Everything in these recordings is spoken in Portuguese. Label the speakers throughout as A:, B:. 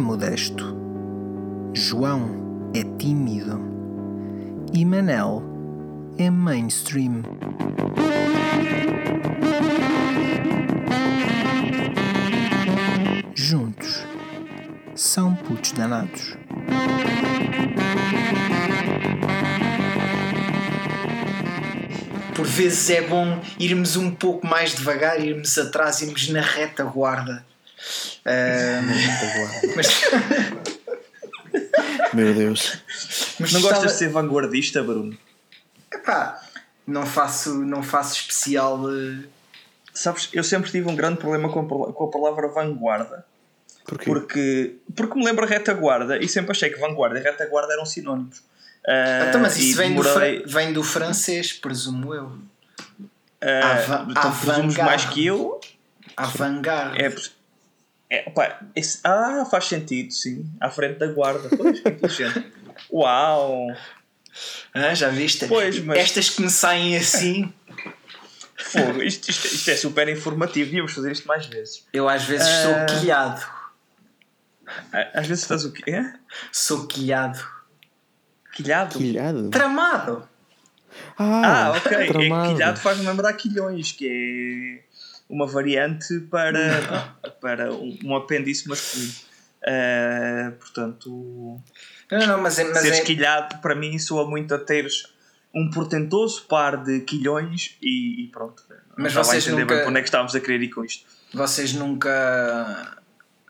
A: é modesto. João é tímido. E Manel é mainstream. Juntos são putos danados.
B: Por vezes é bom irmos um pouco mais devagar, irmos atrás, irmos na retaguarda. Ahm, mas,
C: Meu Deus.
B: mas
D: Não gostas de ser vanguardista, Bruno?
B: Epá, não faço, não faço especial. eh,
D: Sabes, eu sempre tive um grande problema com a, com a palavra vanguarda.
C: Porquê?
D: Porque, porque me lembro retaguarda e sempre achei que vanguarda e retaguarda eram sinónimos. Ah,
B: Então, mas isso vem do,
D: demorei-
B: vem do francês, presumo eu.
D: ah,
B: Ava-
D: então presumes mais que eu.
B: Avant-garde.
D: É, é, pá, esse- ah, faz sentido, sim. À frente da guarda. Pois, que inteligente. Uau!
B: Ah, já viste?
D: Pois, mas-
B: Estas que me saem assim,
D: Fogo, isto, isto, isto é super informativo. Devíamos fazer isto mais vezes.
B: eu às vezes
D: Ah.
B: sou quilhado.
D: Ah, Às vezes estás o quê?
B: Sou quilhado.
D: Quilhado?
C: Quilhado?
B: Tramado.
D: Ah, ok. É
C: tramado.
D: quilhado faz-me lembrar quilhões, que é uma variante para, para um, um apêndice masculino. Ah, portanto,
B: Não, não, mas é. Mas
D: seres
B: é
D: quilhado para mim soa muito a teres um portentoso par de quilhões e, e pronto.
B: Mas
D: a
B: vocês
D: entender
B: nunca-
D: bem para onde é que estávamos a querer ir com isto.
B: vocês nunca.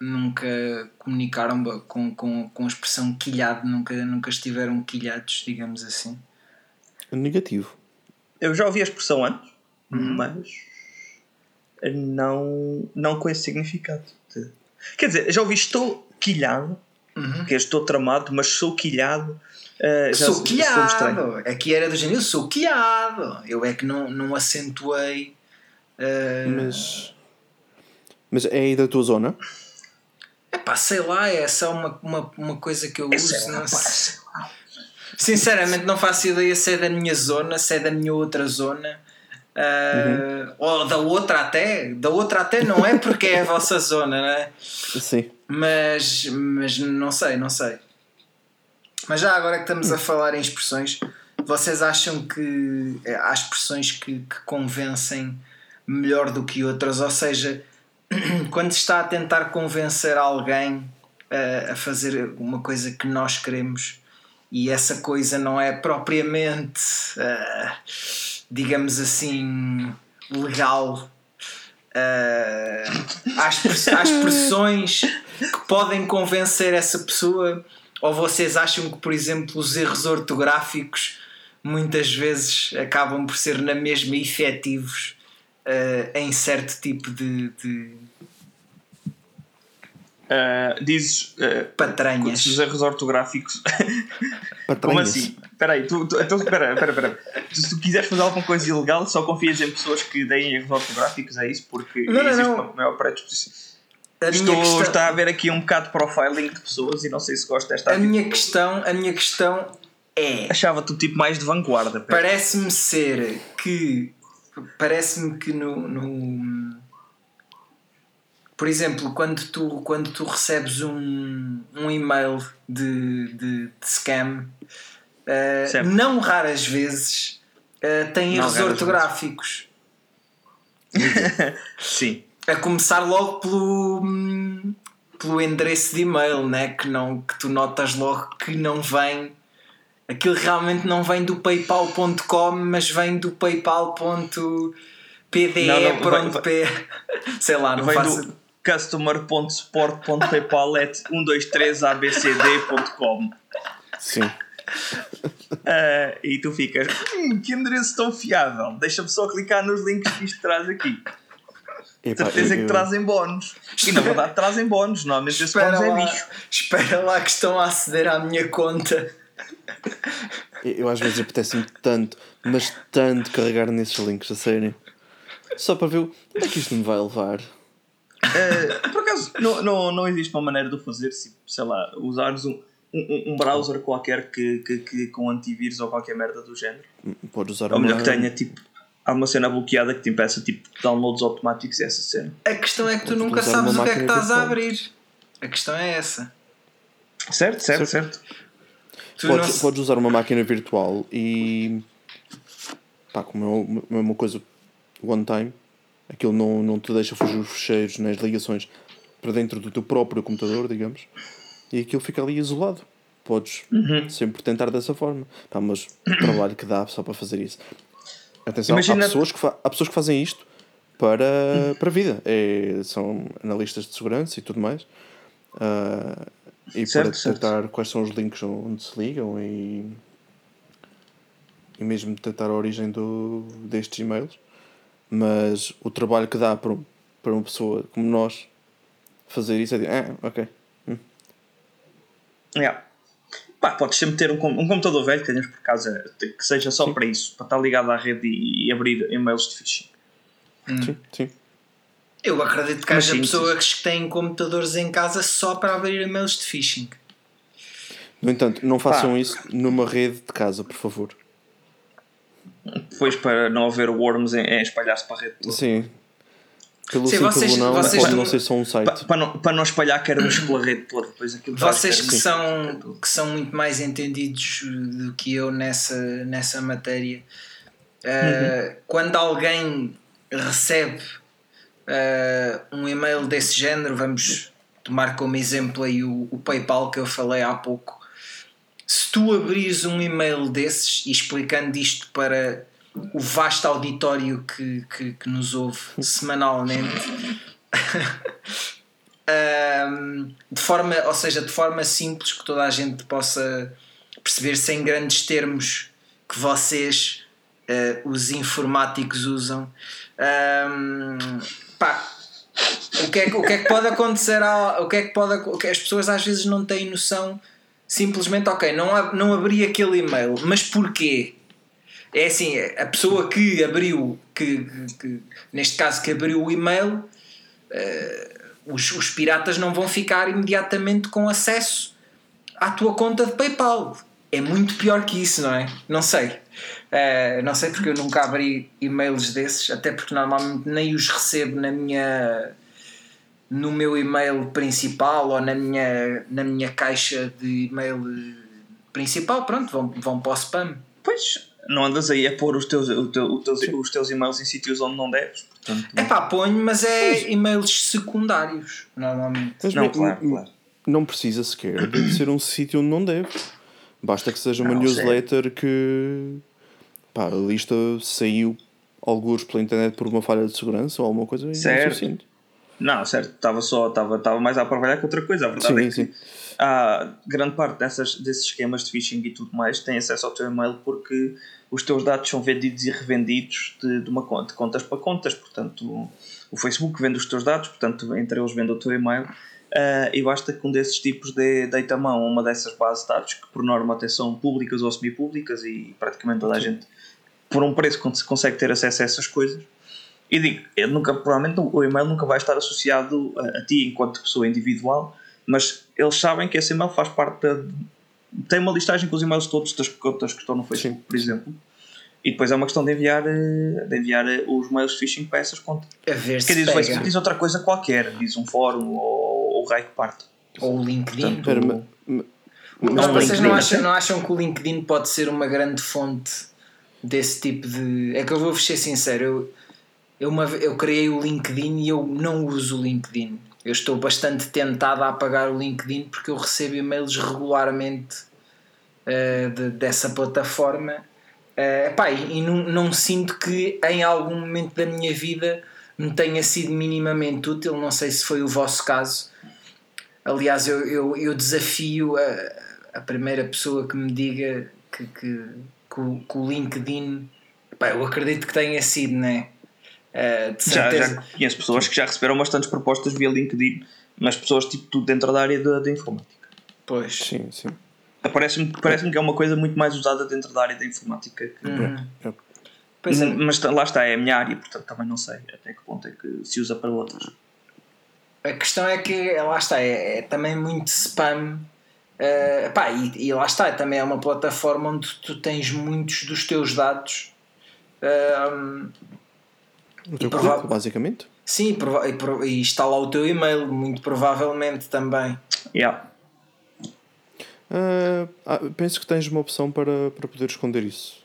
B: Nunca comunicaram com, com, com a expressão quilhado, nunca, nunca estiveram quilhados, digamos assim.
C: Negativo.
D: Eu já ouvi a expressão antes,
B: Uhum.
D: mas não, não com esse significado. Quer dizer, já ouvi estou quilhado,
B: Uhum.
D: que é estou tramado, mas sou quilhado. já
B: Sou quilhado. Aqui era do género, eu sou quilhado. Eu é que não, não acentuei. eh,
C: Mas. Mas é aí da tua zona?
B: Epá, sei lá, é só uma, uma, uma coisa que eu uso.
D: Sei lá,
B: não
D: pá,
B: sei. Sinceramente, não faço ideia se é da minha zona, se é da minha outra zona. Ah, Ou da outra até. Da outra até não é porque é a vossa zona, né?
C: Sim.
B: Mas, mas não sei, não sei. Mas já agora que estamos a falar em expressões, vocês acham que há expressões que, que convencem melhor do que outras? Ou seja, quando se está a tentar convencer alguém a, a fazer uma coisa que nós queremos e essa coisa não é propriamente, ah, digamos assim, legal. há, expre- há expressões que podem convencer essa pessoa ou vocês acham que, por exemplo, os erros ortográficos muitas vezes acabam por ser na mesma efetivos ah, em certo tipo de, de
D: Ah, dizes ah,
B: patranhas?
D: os erros ortográficos. Como
C: Patranhas.
D: assim? Espera aí, tu, tu, então, espera, espera, espera. Tu, se tu quiseres fazer alguma coisa ilegal, só confias em pessoas que deem erros ortográficos, é isso? Porque
B: Não, não,
D: existe
B: não.
D: uma maior predisposição. Estou,
B: questão-
D: está a haver aqui um bocado de profiling de pessoas e não sei se gosto desta
B: a
D: atitude.
B: minha questão, a minha questão é
D: Achava-te um tipo mais de vanguarda.
B: Parece-me ser que parece-me que no, no- por exemplo quando tu quando tu recebes um, um e-mail de, de, de scam
D: Certo.
B: não raras vezes eh, tem erros ortográficos.
D: Sim.
B: a começar logo pelo pelo endereço de e-mail né? Que não que tu notas logo que não vem. Aquilo realmente não vem do paypal.com mas vem do paypal.pde
D: Não, não,
B: pronto
D: vem-
B: P. sei lá não
D: Vem
B: faço
D: do customer.support.paypal.123abcd.com
C: Sim.
D: Ah, e tu ficas, hum, que endereço tão fiável. Deixa-me só clicar nos links que isto traz aqui.
C: Epá,
D: Certeza
C: eu-
D: que trazem bónus. E na verdade trazem bónus. Normalmente esse
B: espera
D: bónus é
B: lá,
D: bicho.
B: espera lá que estão a aceder à minha conta
C: Eu, eu às vezes apetece-me tanto, mas tanto carregar nesses links, a sério. Só para ver o- onde é que isto me vai levar.
D: Ah, por acaso, não, não, não existe uma maneira de o fazer se, sei lá, usares um, um, um browser qualquer que, que, que com antivírus ou qualquer merda do género.
C: Podes usar
D: Ou melhor
C: uma-
D: que tenha tipo. Há uma cena bloqueada que te impeça tipo downloads automáticos e essa cena.
B: a questão é que tu
C: Ou
B: nunca sabes o que é que estás a abrir a questão é essa
D: Certo, certo, certo.
B: Tu
C: Podes,
B: não-
C: podes usar uma máquina virtual e. pá, como é uma- é uma coisa one time, aquilo não, não te deixa fugir os fecheiros nas ligações para dentro do teu próprio computador, digamos, e aquilo fica ali isolado. Podes sempre tentar dessa forma. Pá, mas o trabalho que dá só para fazer isso. Atenção,
D: Imagina-
C: há, pessoas que há pessoas que fazem isto para, para a vida. É, são analistas de segurança e tudo mais. Ah, e
D: Certo,
C: para
D: certo.
C: detectar quais são os links onde se ligam e, e mesmo detectar a origem do, destes e-mails. Mas o trabalho que dá para, para uma pessoa como nós fazer isso é de, ah, ok.
D: Yeah. Pá, podes sempre ter um, um computador velho que tenhas por casa que seja só para isso, para estar ligado à rede e, e abrir e-mails de phishing.
C: Sim, sim.
B: Eu acredito que
D: Mas
B: haja
D: sim,
B: pessoas que têm computadores em casa só para abrir e-mails de phishing.
C: No entanto, não façam
D: Pá.
C: isso numa rede de casa, por favor.
D: Depois para não haver worms em, em espalhar-se para a rede toda.
C: Sim. Pelo
B: Sim,
C: sim,
B: vocês-
C: não,
B: vocês
C: pode não ser só um site.
D: Pa- Para não, para não espalhar queremos pela rede toda. Depois aquilo
B: Vocês que
D: ser-
B: são, que são muito mais entendidos do que eu nessa, nessa matéria, uh, quando alguém recebe uh, um e-mail desse género, vamos tomar como exemplo aí o, o PayPal que eu falei há pouco. Se tu abrires um e-mail desses e explicando isto para o vasto auditório que, que, que nos ouve semanalmente, Ahm, de forma, ou seja, de forma simples que toda a gente possa perceber sem grandes termos que vocês, eh, os informáticos, usam. Ahm, pá, o que, é, o que é que pode acontecer? Ao, o que é que pode, o que as pessoas às vezes não têm noção. Simplesmente, ok, não, não abri aquele e-mail, mas porquê? É assim, a pessoa que abriu, que, que- que- neste caso que abriu o e-mail, os, os piratas não vão ficar imediatamente com acesso à tua conta de PayPal. É muito pior que isso, não é? Não sei. Eh, não sei porque eu nunca abri e-mails desses, até porque normalmente nem os recebo na minha no meu e-mail principal ou na minha, na minha caixa de e-mail principal, pronto, vão, vão para o spam.
D: Pois, não andas aí a pôr os teus, o teu- o teus, os teus e-mails em sítios onde não deves. Portanto,
B: É pá, ponho, mas é e-mails secundários, normalmente.
C: Mas
D: não,
C: não,
D: claro,
C: não-
D: claro.
C: não precisa sequer de ser um sítio onde não deve. Basta que seja uma
D: Não,
C: newsletter que pá, a lista saiu alguns pela internet por uma falha de segurança ou alguma coisa é
D: Certo. Não, certo, estava só, estava, estava mais a trabalhar que outra coisa. A verdade
C: Sim,
D: é que
C: sim.
D: há grande parte dessas, desses esquemas de phishing e tudo mais tem acesso ao teu e-mail porque os teus dados são vendidos e revendidos de, de uma conta, de contas para contas. Portanto, o, o Facebook vende os teus dados, portanto, entre eles vende o teu e-mail. ah, e basta que um desses tipos dê, deite a mão a uma dessas bases de dados que, por norma, até são públicas ou semi-públicas e praticamente toda a gente, por um preço, cons- consegue ter acesso a essas coisas. E digo, ele nunca, provavelmente o e-mail nunca vai estar associado a, a ti enquanto pessoa individual, mas eles sabem que esse e-mail faz parte da. tem uma listagem com os e-mails todos das contas que estão no Facebook,
C: Sim,
D: por exemplo. E depois é uma questão de enviar, eh, de enviar eh, os mails de phishing para essas contas.
B: A ver
D: Quer
B: se
D: diz o Facebook
B: pega.
D: diz outra coisa qualquer, diz um fórum ou o raio que parte.
B: Ou o LinkedIn.
C: Ma-
B: Mas
D: Não,
B: vocês não acham, não acham que o LinkedIn pode ser uma grande fonte desse tipo de. É que eu vou-vos ser sincero, eu, eu, uma, eu criei o LinkedIn e eu não uso o LinkedIn. Eu estou bastante tentado a apagar o LinkedIn porque eu recebo e-mails regularmente eh, de- dessa plataforma. Eh, epá, e não, não sinto que em algum momento da minha vida me tenha sido minimamente útil. Não sei se foi o vosso caso. Aliás, eu, eu, eu desafio a, a primeira pessoa que me diga que, que, que, o, que o LinkedIn. Pá, eu acredito que tenha sido, né? Eh, de
D: Já, já conheço pessoas que já receberam bastantes propostas via LinkedIn, mas pessoas tipo tudo dentro da área da, da informática.
B: Pois.
C: sim, sim.
D: Parece-me parece que é uma coisa muito mais usada dentro da área da informática. que-
B: Uhum.
C: É.
B: Pois é.
D: mas tá- lá está, é a minha área, portanto também não sei até que ponto é que se usa para outras.
B: A questão é que lá está, é, é também muito spam. eh, pá, e, e lá está, também é uma plataforma onde tu tens muitos dos teus dados. ehm,
C: O teu
B: prova-
C: currículo, basicamente.
B: sim, e prova- e, pro- e está lá o teu e-mail, muito provavelmente também.
D: Yeah.
C: Ah, ah, penso que tens uma opção para, para poder esconder isso.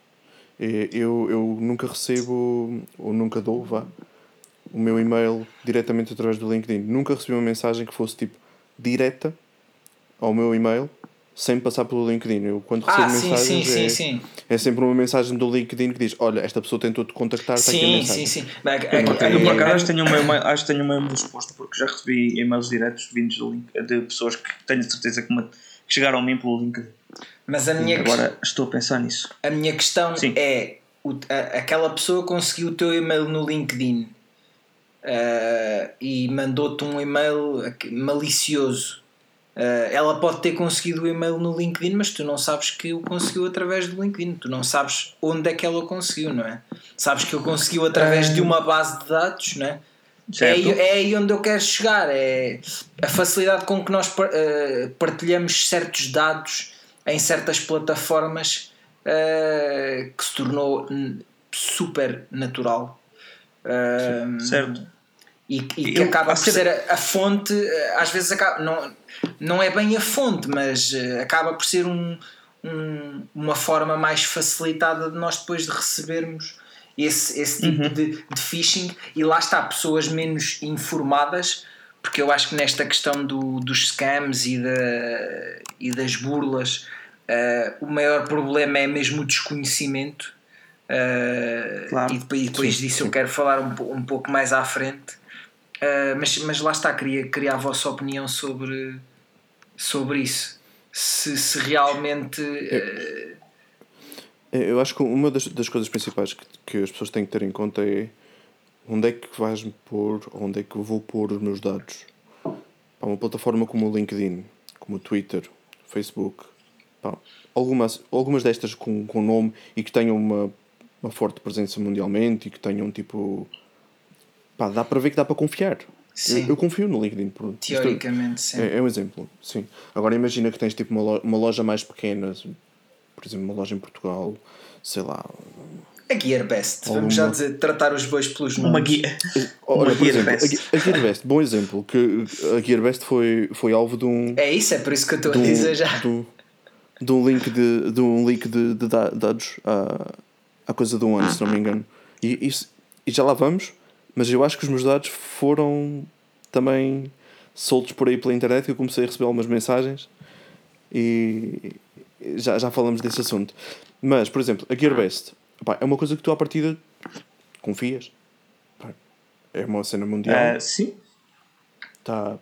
C: Eu, eu nunca recebo, ou nunca dou, vá, o meu e-mail diretamente através do LinkedIn. Nunca recebi uma mensagem que fosse tipo direta ao meu e-mail sem passar pelo LinkedIn. Eu quando recebo
B: Ah,
C: mensagens
B: sim,
C: é,
B: sim, sim.
C: é sempre uma mensagem do LinkedIn que diz: Olha, esta pessoa tentou te contactar, está aqui a
B: Sim,
C: mensagem.
B: sim, sim.
D: Acho que tenho o meu e-mail, acho que tenho o meu e-mail exposto porque já recebi e-mails diretos vindos do link, de pessoas que tenho certeza que, me, que chegaram a mim pelo LinkedIn.
B: Mas a minha,
D: Agora estou a pensar nisso.
B: a minha questão
D: Sim.
B: é: o- a- aquela pessoa conseguiu o teu e-mail no LinkedIn ah, e mandou-te um e-mail aqui- malicioso. Ah, ela pode ter conseguido o e-mail no LinkedIn, mas tu não sabes que o conseguiu através do LinkedIn. Tu não sabes onde é que ela o conseguiu, não é? Sabes que o conseguiu através de uma base de dados, não é? É
D: Certo?
B: aí, é aí onde eu quero chegar. É a facilidade com que nós eh, partilhamos certos dados em certas plataformas eh, que se tornou super natural.
D: Certo.
B: E, e que
D: Eu-
B: acaba por
D: ser-
B: a, a fonte, eh, às vezes acaba, não, não é bem a fonte, mas eh, acaba por ser um, um- uma forma mais facilitada de nós depois de recebermos esse, esse tipo
D: Uhum.
B: de, de phishing e lá está, pessoas menos informadas, porque eu acho que nesta questão do, dos scams e, da, e das burlas, eh, o maior problema é mesmo o desconhecimento. eh,
D: Claro.
B: E depois, depois disso eu quero falar um, um pouco mais à frente. Uh, mas, mas lá está, queria, queria a vossa opinião sobre, sobre isso. Se, se realmente. uh,
C: Eu acho que uma das, das coisas principais que, que as pessoas têm que ter em conta é onde é que vais-me pôr, onde é que eu vou pôr os meus dados. Pá, uma plataforma como o LinkedIn, como o Twitter, Facebook, pá, algumas, algumas destas com, com nome e que tenham uma, uma forte presença mundialmente e que tenham tipo. Pá, dá para ver que dá para confiar.
B: Sim.
C: Eu, eu confio no LinkedIn. por- isto
B: teoricamente, sim.
C: é, é um exemplo, sim. Agora imagina que tens tipo uma loja, uma loja mais pequena, por exemplo, uma loja em Portugal, sei lá.
B: A Gearbest,
C: Alguma-
B: vamos já dizer, tratar os bois pelos
D: Uma
B: nomes.
D: guia.
C: Olha,
D: Uma
C: por exemplo,
D: Gearbest.
C: a, Ge- a Gearbest, bom exemplo, que a Gearbest foi, foi alvo de um,
B: É isso, é por isso que eu estou a dizer já.
C: de um, de um link de, de um link de, de da- dados há, há coisa de um ano, se não me engano. E, isso- e já lá vamos, mas eu acho que os meus dados foram também soltos por aí pela internet que eu comecei a receber algumas mensagens e já, já falamos desse assunto. Mas, por exemplo, a Gearbest pá, é uma coisa que tu à partida confias. Pá, É uma cena mundial
D: Ah, sim.
C: está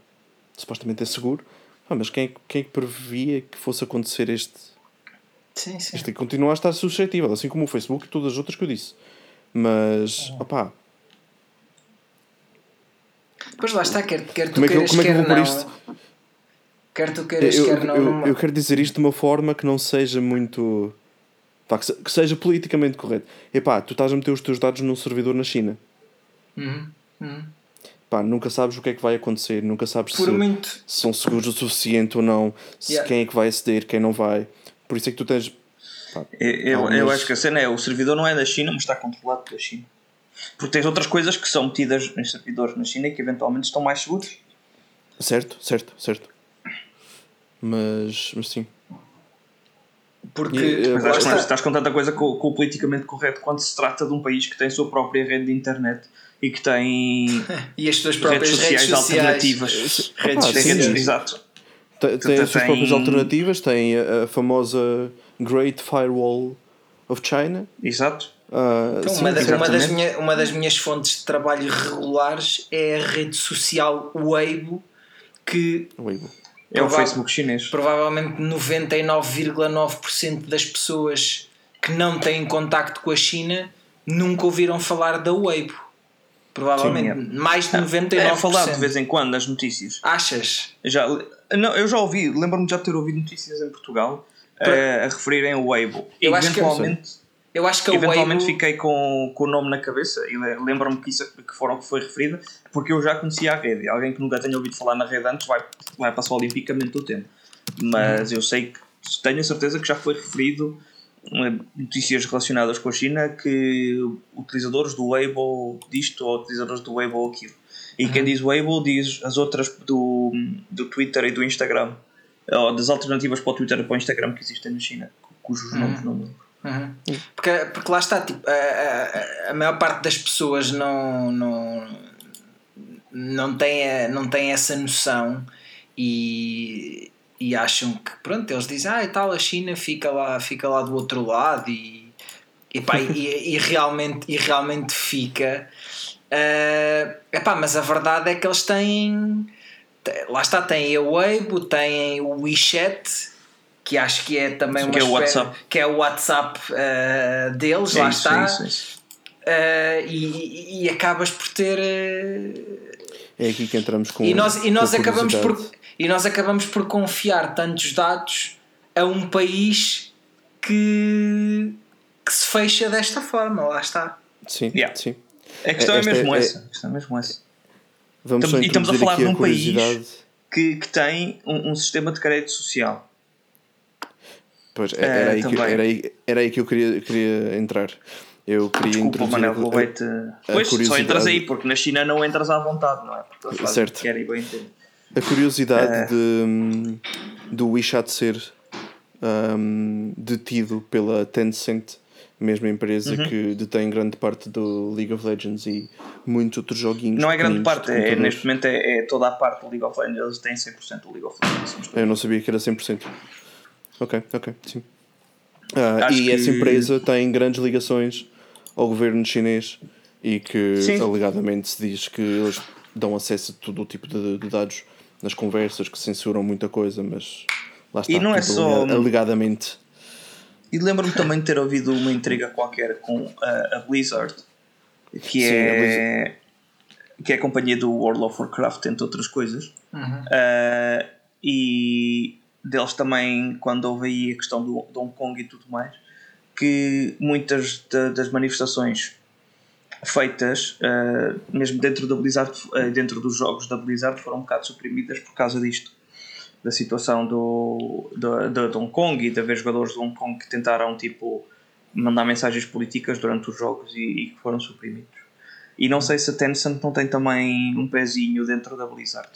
C: supostamente é seguro. Ah, mas quem, é que- quem é previa que fosse acontecer este?
B: Sim, sim.
C: Este continua a estar suscetível, assim como o Facebook e todas as outras que eu disse. Mas, opá,
B: Pois lá está, quer, quer tu
C: como é que, eu-
B: queiras,
C: como é que eu
B: quer
C: vou pôr
B: não.
C: isto?
B: Quer tu
C: Eu,
B: queiras,
C: eu,
B: quer não.
C: eu- eu quero dizer isto de uma forma que não seja muito. pá, que, se- que seja politicamente correto. Epá, tu estás a meter os teus dados num servidor na China.
B: Uhum, uhum.
C: Pá, nunca sabes o que é que vai acontecer, nunca sabes
B: Por
C: se,
B: muito.
C: se são seguros o suficiente ou não, se
B: Yeah.
C: quem é que vai aceder, quem não vai. Por isso é que tu tens. pá,
D: Eu, eu,
C: Algumas-
D: eu acho que a cena é o servidor não é da China, mas está controlado pela China. Porque tens outras coisas que são metidas em servidores na China e que eventualmente estão mais seguros.
C: Certo, certo, certo. Mas, mas sim.
B: Porque.
C: E, eh,
D: Mas acho que estás com tanta coisa com, com o politicamente correto quando se trata de um país que tem a sua própria rede de internet e que tem
B: E as tuas próprias
D: redes
B: redes
D: sociais
B: sociais.
D: alternativas.
B: Redes
C: Ah,
D: Tem
C: sim,
D: redes-
B: sociais.
D: Exato.
C: Tem, tem as suas próprias alternativas, tem a, a famosa Great Firewall of China.
D: Exato.
C: Ah,
B: Então,
C: sim,
B: uma, da-
C: sim.
B: uma das minha, uma das minhas fontes de trabalho regulares é a rede social Weibo, que
C: Weibo.
D: É o Facebook chinês.
B: provavelmente 99,9% das pessoas que não têm contacto com a China nunca ouviram falar da Weibo. Provavelmente
D: Sim,
B: mais de 99%.
D: É falado de vez em quando nas notícias.
B: Achas?
D: Já, não, eu já ouvi, lembro-me de já ter ouvido notícias em Portugal eh, a referirem o Weibo.
B: Eu acho que-
D: eventualmente,
B: Eu acho que a
D: eventualmente fiquei com, com o nome na cabeça e le- lembro-me que isso que, foram, que foi referida porque eu já conhecia a rede. Alguém que nunca tenha ouvido falar na rede antes vai, vai passar olimpicamente o tempo. Mas eu sei que tenho a certeza que já foi referido eh, notícias relacionadas com a China que utilizadores do Weibo disto ou utilizadores do Weibo aquilo. E quem diz Weibo diz as outras do, do Twitter e do Instagram. ou das alternativas para o Twitter e para o Instagram que existem na China, cujos
B: Uhum.
D: nomes não lembro.
B: Uhum. Porque, porque lá está, tipo, a, a, a maior parte das pessoas não, não, não, tem, a- não tem essa noção e, e acham que, pronto, eles dizem, ah, e tal, a China fica lá, fica lá do outro lado e, e, pá, e, e realmente, e realmente fica. Eh, epá, mas a verdade é que eles têm. Lá está, têm a Weibo, têm o WeChat, que acho que é também
D: Sim,
B: uma
D: que é o WhatsApp.
B: que é o WhatsApp eh, deles, lá
D: É isso,
B: está.
D: é é isso.
B: Eh, e, e acabas por ter. eh,
C: É aqui que entramos com
B: e nós, e nós acabamos por e nós acabamos por confiar tantos dados a um país que, que se fecha desta forma, lá está.
C: Sim,
D: Yeah.
C: sim.
D: A questão é,
C: Esta
D: mesmo
C: é-
D: essa. A questão é mesmo essa.
C: Vamos
D: Estamos- e estamos a falar de um país que, que tem um, um sistema de crédito social.
C: Pois,
D: Eh,
C: era, aí que, era, aí, era aí que eu queria, queria entrar. Eu queria
D: Desculpa,
C: introduzir
D: Manel,
C: a-
D: roubei-te. Pois, só
C: curiosidade.
D: entras aí, porque na China não entras à vontade, não é? Porque
C: Certo.
D: que querem bem.
C: A curiosidade
D: É.
C: de, do WeChat ser hum, detido pela Tencent, mesma empresa
D: Uhum.
C: que detém grande parte do League of Legends e muitos outros joguinhos.
D: Não é grande parte, é,
C: computadores.
D: neste momento é, é toda a parte do League of Legends. Eles têm 100% do League of Legends.
C: Eu não sabia que era 100%. Ok, ok, sim. Ah, e essa
D: que-
C: empresa tem grandes ligações ao governo chinês e que
D: Sim.
C: alegadamente se diz que eles dão acesso a todo o tipo de, de dados nas conversas, que censuram muita coisa, mas lá está.
D: E não é
C: tipo,
D: só-
C: alega- Alegadamente.
D: E lembro-me também de ter ouvido uma intriga qualquer com a, a Blizzard, que
C: Sim, a
D: é, que é a companhia do World of Warcraft, entre outras coisas. Uh, e deles também, quando houve aí a questão do, Hong Kong e tudo mais, que muitas da- das manifestações feitas, uh, mesmo dentro da Blizzard, uh, dentro dos jogos da Blizzard, foram um bocado suprimidas por causa disto. Da situação do, do, do, de Hong Kong e de haver jogadores de Hong Kong que tentaram tipo, mandar mensagens políticas durante os jogos e que foram suprimidos. E não sei se a Tencent não tem também um pezinho dentro da Blizzard.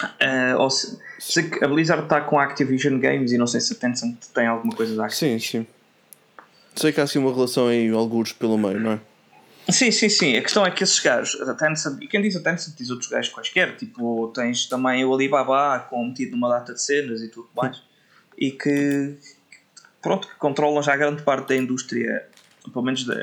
D: Uh, ou se, que a Blizzard está com a Activision Games e não sei se a Tencent tem alguma coisa da Activision.
C: Sim, sim. Sei que há assim uma relação aí, alguns pelo meio, não é?
D: Sim, sim, sim. A questão é que esses gajos, a Tencent, e quem diz a Tencent diz outros gajos quaisquer, tipo, tens também o Alibaba com metido numa data de cenas e tudo mais, e que, pronto, que controlam já grande parte da indústria, pelo menos da,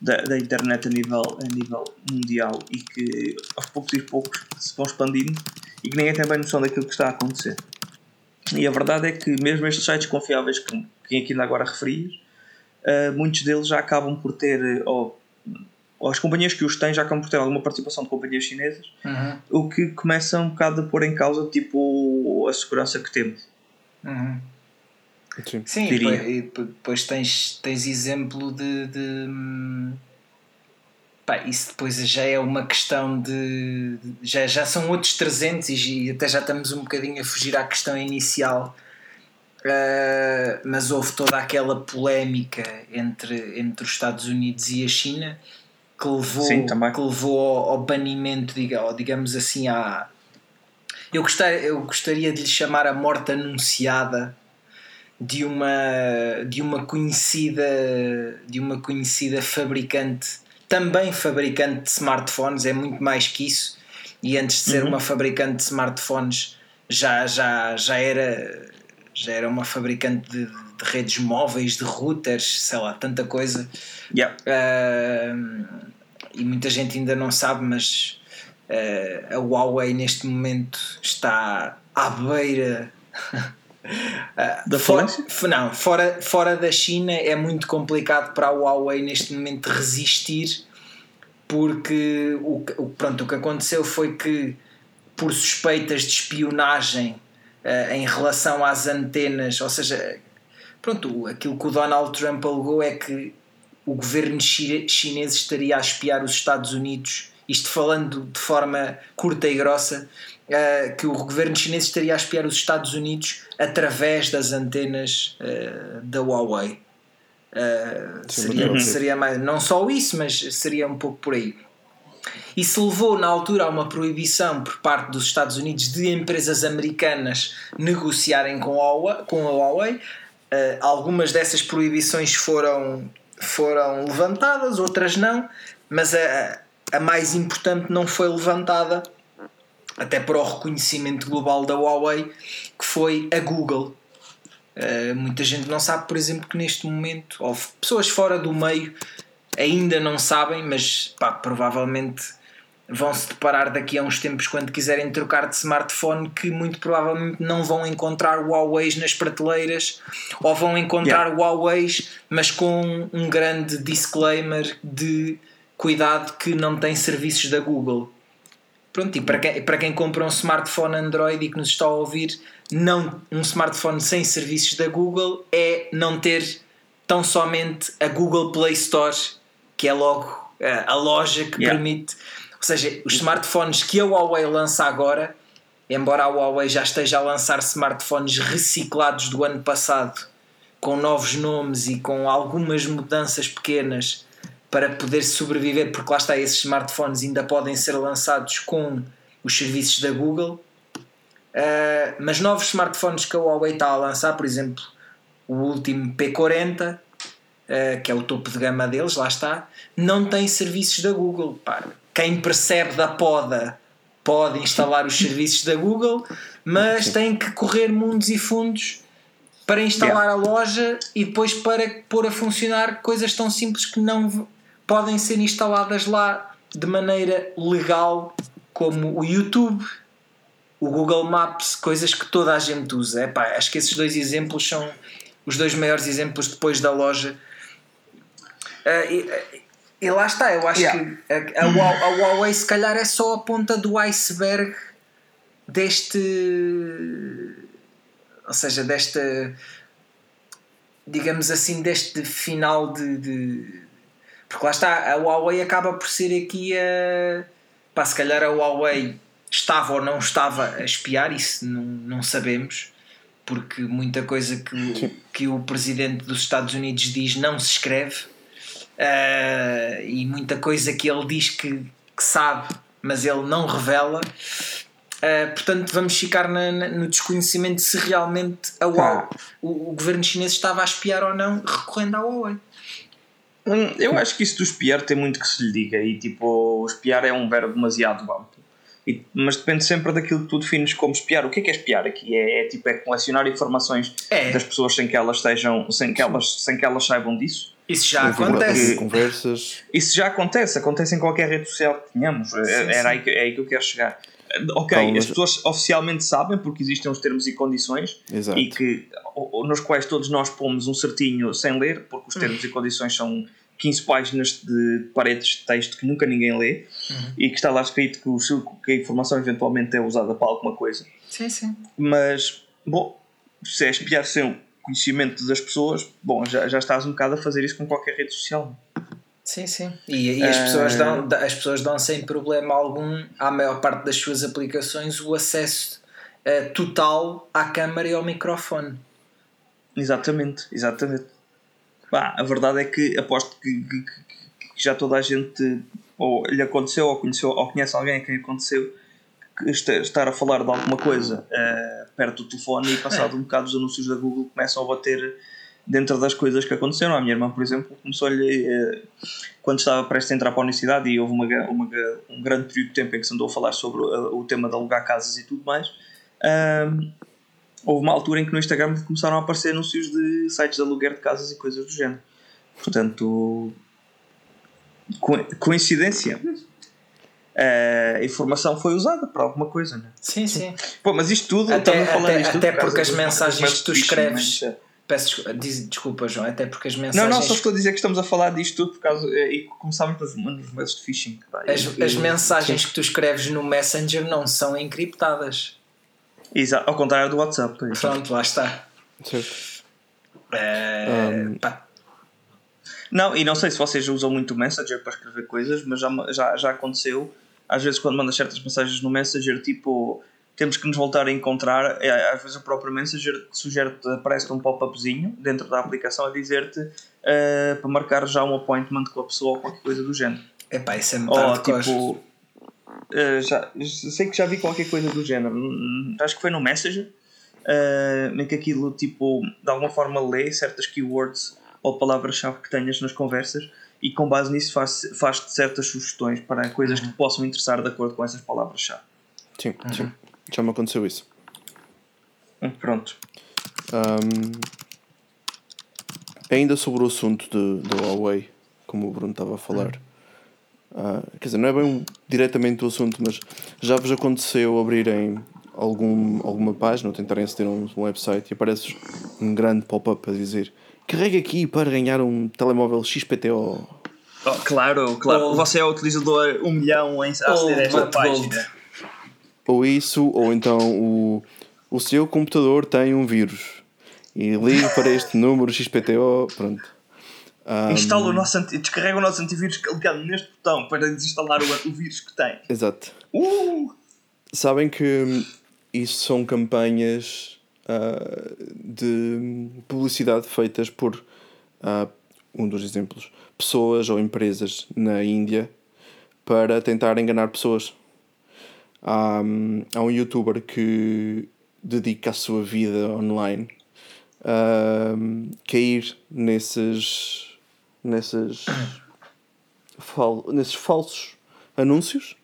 D: da, da internet a nível, a nível mundial, e que aos poucos e poucos se vão expandindo e que ninguém tem bem noção daquilo que está a acontecer. E a verdade é que mesmo estes sites confiáveis que, que aqui ainda agora referias, uh, muitos deles já acabam por ter, uh, ou, ou as companhias que os têm já acabam por ter alguma participação de companhias chinesas,
B: Uhum,
D: o que começa um bocado a pôr em causa tipo, a segurança que temos.
B: uhum.
C: Sim.
B: Sim, e
D: Diria.
B: depois, e depois tens, tens exemplo de. de hum, pá, isso depois já é uma questão de. Já, já são outros 300 e, até já estamos um bocadinho a fugir à questão inicial. Ah, mas houve toda aquela polémica entre, entre os Estados Unidos e a China que levou,
D: Sim,
B: que levou ao, ao banimento, digamos assim, à. Eu gostaria, eu gostaria de lhe chamar a morte anunciada de uma de uma conhecida de uma conhecida fabricante também fabricante de smartphones é muito mais que isso e antes de ser
D: Uhum.
B: uma fabricante de smartphones já já já era já era uma fabricante de, de redes móveis de routers sei lá tanta coisa
D: Yeah.
B: Uh, e muita gente ainda não sabe, mas uh, a Huawei neste momento está à beira. Uh,
D: Da
B: fora, não, fora, fora da China é muito complicado para a Huawei neste momento resistir porque o, que- o, pronto, o que aconteceu foi que por suspeitas de espionagem uh, em relação às antenas, ou seja, pronto, aquilo que o Donald Trump alegou é que o governo chi- chinês estaria a espiar os Estados Unidos, isto falando de forma curta e grossa, eh, que o governo chinês estaria a espiar os Estados Unidos através das antenas eh, da Huawei.
C: Sim,
B: seria, seria mais, não só isso, mas seria um pouco por aí. Isso levou na altura a uma proibição por parte dos Estados Unidos de empresas americanas negociarem com a Huawei. Com a Huawei. Uh, algumas dessas proibições foram, foram levantadas, outras não, mas a, a mais importante não foi levantada, até para o reconhecimento global da Huawei, que foi a Google. Uh, muita gente não sabe, por exemplo, que neste momento, ou pessoas fora do meio ainda não sabem, mas pá, provavelmente vão se deparar daqui a uns tempos quando quiserem trocar de smartphone que muito provavelmente não vão encontrar Huawei nas prateleiras ou vão encontrar yeah. Huawei mas com um grande disclaimer de cuidado que não tem serviços da Google. Pronto, e para quem, para quem compra um smartphone Android e que nos está a ouvir, não, um smartphone sem serviços da Google é não ter tão somente a Google Play Store, que é logo a, a loja que yeah. permite ou seja, os smartphones que a Huawei lança agora, embora a Huawei já esteja a lançar smartphones reciclados do ano passado, com novos nomes e com algumas mudanças pequenas para poder sobreviver, porque lá está, esses smartphones ainda podem ser lançados com os serviços da Google. Uh, mas novos smartphones que a Huawei está a lançar, por exemplo, o último P40, uh, que é o topo de gama deles, lá está, não tem serviços da Google. Pá, quem percebe da poda pode instalar os serviços da Google, mas tem que correr mundos e fundos para instalar yeah. a loja e depois para pôr a funcionar coisas tão simples que não podem ser instaladas lá de maneira legal, como o YouTube, o Google Maps, coisas que toda a gente usa. Epá, acho que esses dois exemplos são os dois maiores exemplos depois da loja. Uh, e, e lá está, eu acho yeah. que a, a, a, Huawei se calhar é só a ponta do iceberg deste. Ou seja, desta. digamos assim, deste final de, de. Porque lá está, a Huawei acaba por ser aqui a. Pá, se calhar a Huawei estava ou não estava a espiar, isso não, não sabemos, porque muita coisa que, que o presidente dos Estados Unidos diz não se escreve uh, e muita coisa que ele diz que, que sabe, mas ele não revela. Uh, portanto, vamos ficar na, na, no desconhecimento se realmente a Huawei, o, o, governo chinês estava a espiar ou não, recorrendo à Huawei.
D: Hum, eu acho que isso do espiar tem muito que se lhe diga, e tipo, espiar é um verbo demasiado amplo. E, mas depende sempre daquilo que tu defines como espiar. O que é que é espiar aqui? É, é tipo é colecionar informações é. das pessoas sem que elas estejam, sem que elas, sem que elas saibam disso.
B: Isso já acontece.
C: Conversas.
D: Isso já acontece, acontece em qualquer rede social que tenhamos. Sim, Era sim. Aí, que, é aí que eu quero chegar. Ok, então, as pessoas oficialmente sabem porque existem os termos e condições Exato. e que nos quais todos nós pomos um certinho sem ler, porque os termos e condições são 15 páginas de paredes de texto que nunca ninguém lê uhum. e que está lá escrito que, o, que a informação eventualmente é usada para alguma coisa.
B: Sim, sim.
D: Mas, bom, se é espiar sem conhecimento das pessoas, bom, já, já estás um bocado a fazer isso com qualquer rede social.
B: Sim, sim. E, e as, pessoas dão, as pessoas dão sem problema algum, à maior parte das suas aplicações, o acesso uh, total à câmara e ao microfone.
D: Exatamente, exatamente. Bah, a verdade é que aposto que, que, que, já toda a gente ou lhe aconteceu ou conheceu ou conhece alguém a quem aconteceu estar a falar de alguma coisa uh, perto do telefone e passado é. um bocado os anúncios da Google começam a bater dentro das coisas que aconteceram. A minha irmã, por exemplo, começou-lhe uh, quando estava prestes a entrar para a universidade e houve uma, uma, um grande período de tempo em que se andou a falar sobre o, o tema de alugar casas e tudo mais. Uh, houve uma altura em que no Instagram começaram a aparecer anúncios de sites de aluguer de casas e coisas do género. Portanto, coincidência a informação foi usada para alguma coisa, não é?
B: Sim, sim.
D: Pô, mas isto tudo,
B: até, até, até porque as mensagens que tu escreves. Peço desculpa, diz, desculpa, João, até porque as mensagens.
D: Não, não, só estou a dizer que estamos a falar disto tudo por causa. Eh, e começámos nos, nos meios de phishing.
B: As, as mensagens sim. que tu escreves no Messenger não são encriptadas.
D: Exato, ao contrário do WhatsApp.
B: Pronto, lá está.
C: Certo.
B: É, um,
D: não, e não sei se vocês usam muito o Messenger para escrever coisas, mas já, já, já aconteceu às vezes quando mandas certas mensagens no Messenger, tipo, temos que nos voltar a encontrar, é, às vezes o próprio Messenger sugere-te, aparece-te um pop-upzinho dentro da aplicação a dizer-te uh, para marcar já um appointment com a pessoa ou qualquer coisa do género.
B: Epá, isso é
D: Ou tipo. eh, já, sei que já vi qualquer coisa do género. Hum, Acho que foi no Messenger. em que aquilo tipo de alguma forma lê certas keywords ou palavras-chave que tenhas nas conversas e com base nisso faz- faz-te certas sugestões para coisas que te possam interessar de acordo com essas palavras-chave.
C: Sim, sim. Já me aconteceu isso.
D: Hum, Pronto.
C: Ahm, ainda sobre o assunto de, do Huawei, como o Bruno estava a falar. Ah, quer dizer, não é bem um- diretamente o assunto, mas já vos aconteceu abrirem algum, alguma página ou tentarem aceder a um, um website e aparece um grande pop-up a dizer carrega aqui para ganhar um telemóvel XPTO.
D: Oh, claro, claro.
B: Ou-
D: Você é o utilizador um milhão em aceder a esta
B: But Gold.
C: Ou isso, ou então o, o seu computador tem um vírus. E ligue para este número XPTO. Pronto. Ah,
D: Instala o nosso anti... Descarrega o nosso antivírus clicando neste botão para desinstalar o, o vírus que tem.
C: Exato.
D: Uh!
C: Sabem que hum, isso são campanhas ah, de publicidade feitas por ah, um dos exemplos, pessoas ou empresas na Índia para tentar enganar pessoas. Há, há um youtuber que dedica a sua vida online a cair nesses nesses, fal, nesses falsos anúncios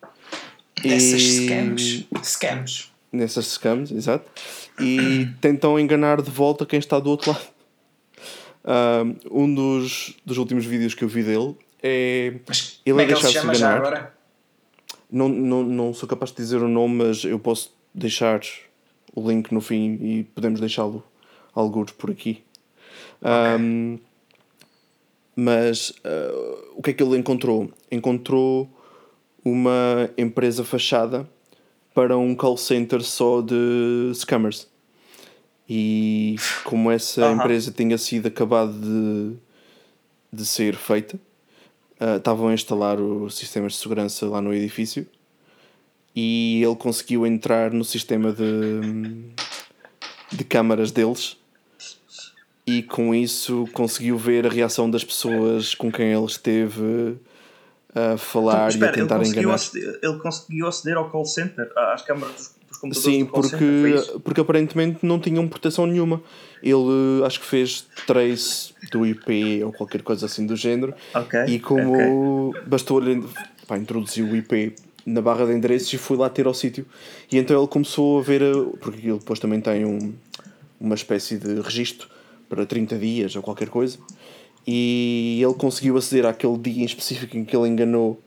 B: Essas
C: E-
B: scams. Scams.
C: nessas scams, exato, e tentam enganar de volta quem está do outro lado. Um, dos, dos últimos vídeos que eu vi dele é
B: Mas
C: ele
B: como é que ele se chama já agora?
C: Não, não, não sou capaz de dizer o nome, mas eu posso deixar o link no fim e podemos deixá-lo alguns por aqui. Um, mas uh, o que é que ele encontrou? Encontrou uma empresa fachada para um call center só de scammers. E como essa
D: Aham.
C: empresa tinha sido acabada de, de ser feita, uh, estavam a instalar os sistemas de segurança lá no edifício e ele conseguiu entrar no sistema de, de câmaras deles e com isso conseguiu ver a reação das pessoas com quem ele esteve a falar
D: Espera,
C: e a
D: ele
C: tentar
D: conseguiu,
C: enganar.
D: aceder, ele conseguiu aceder ao call center, às câmaras computadores
C: Sim, porque,
D: isso?
C: porque aparentemente não tinham proteção nenhuma. Ele acho que fez trace do IP ou qualquer coisa assim do género.
D: Ok,
C: E como bastou-lhe pá, introduzir o IP na barra de endereços e fui lá ter ao sítio. E então ele começou a ver, a- porque aquilo depois também tem um, uma espécie de registro para 30 dias ou qualquer coisa. E ele conseguiu aceder àquele dia em específico em que ele enganou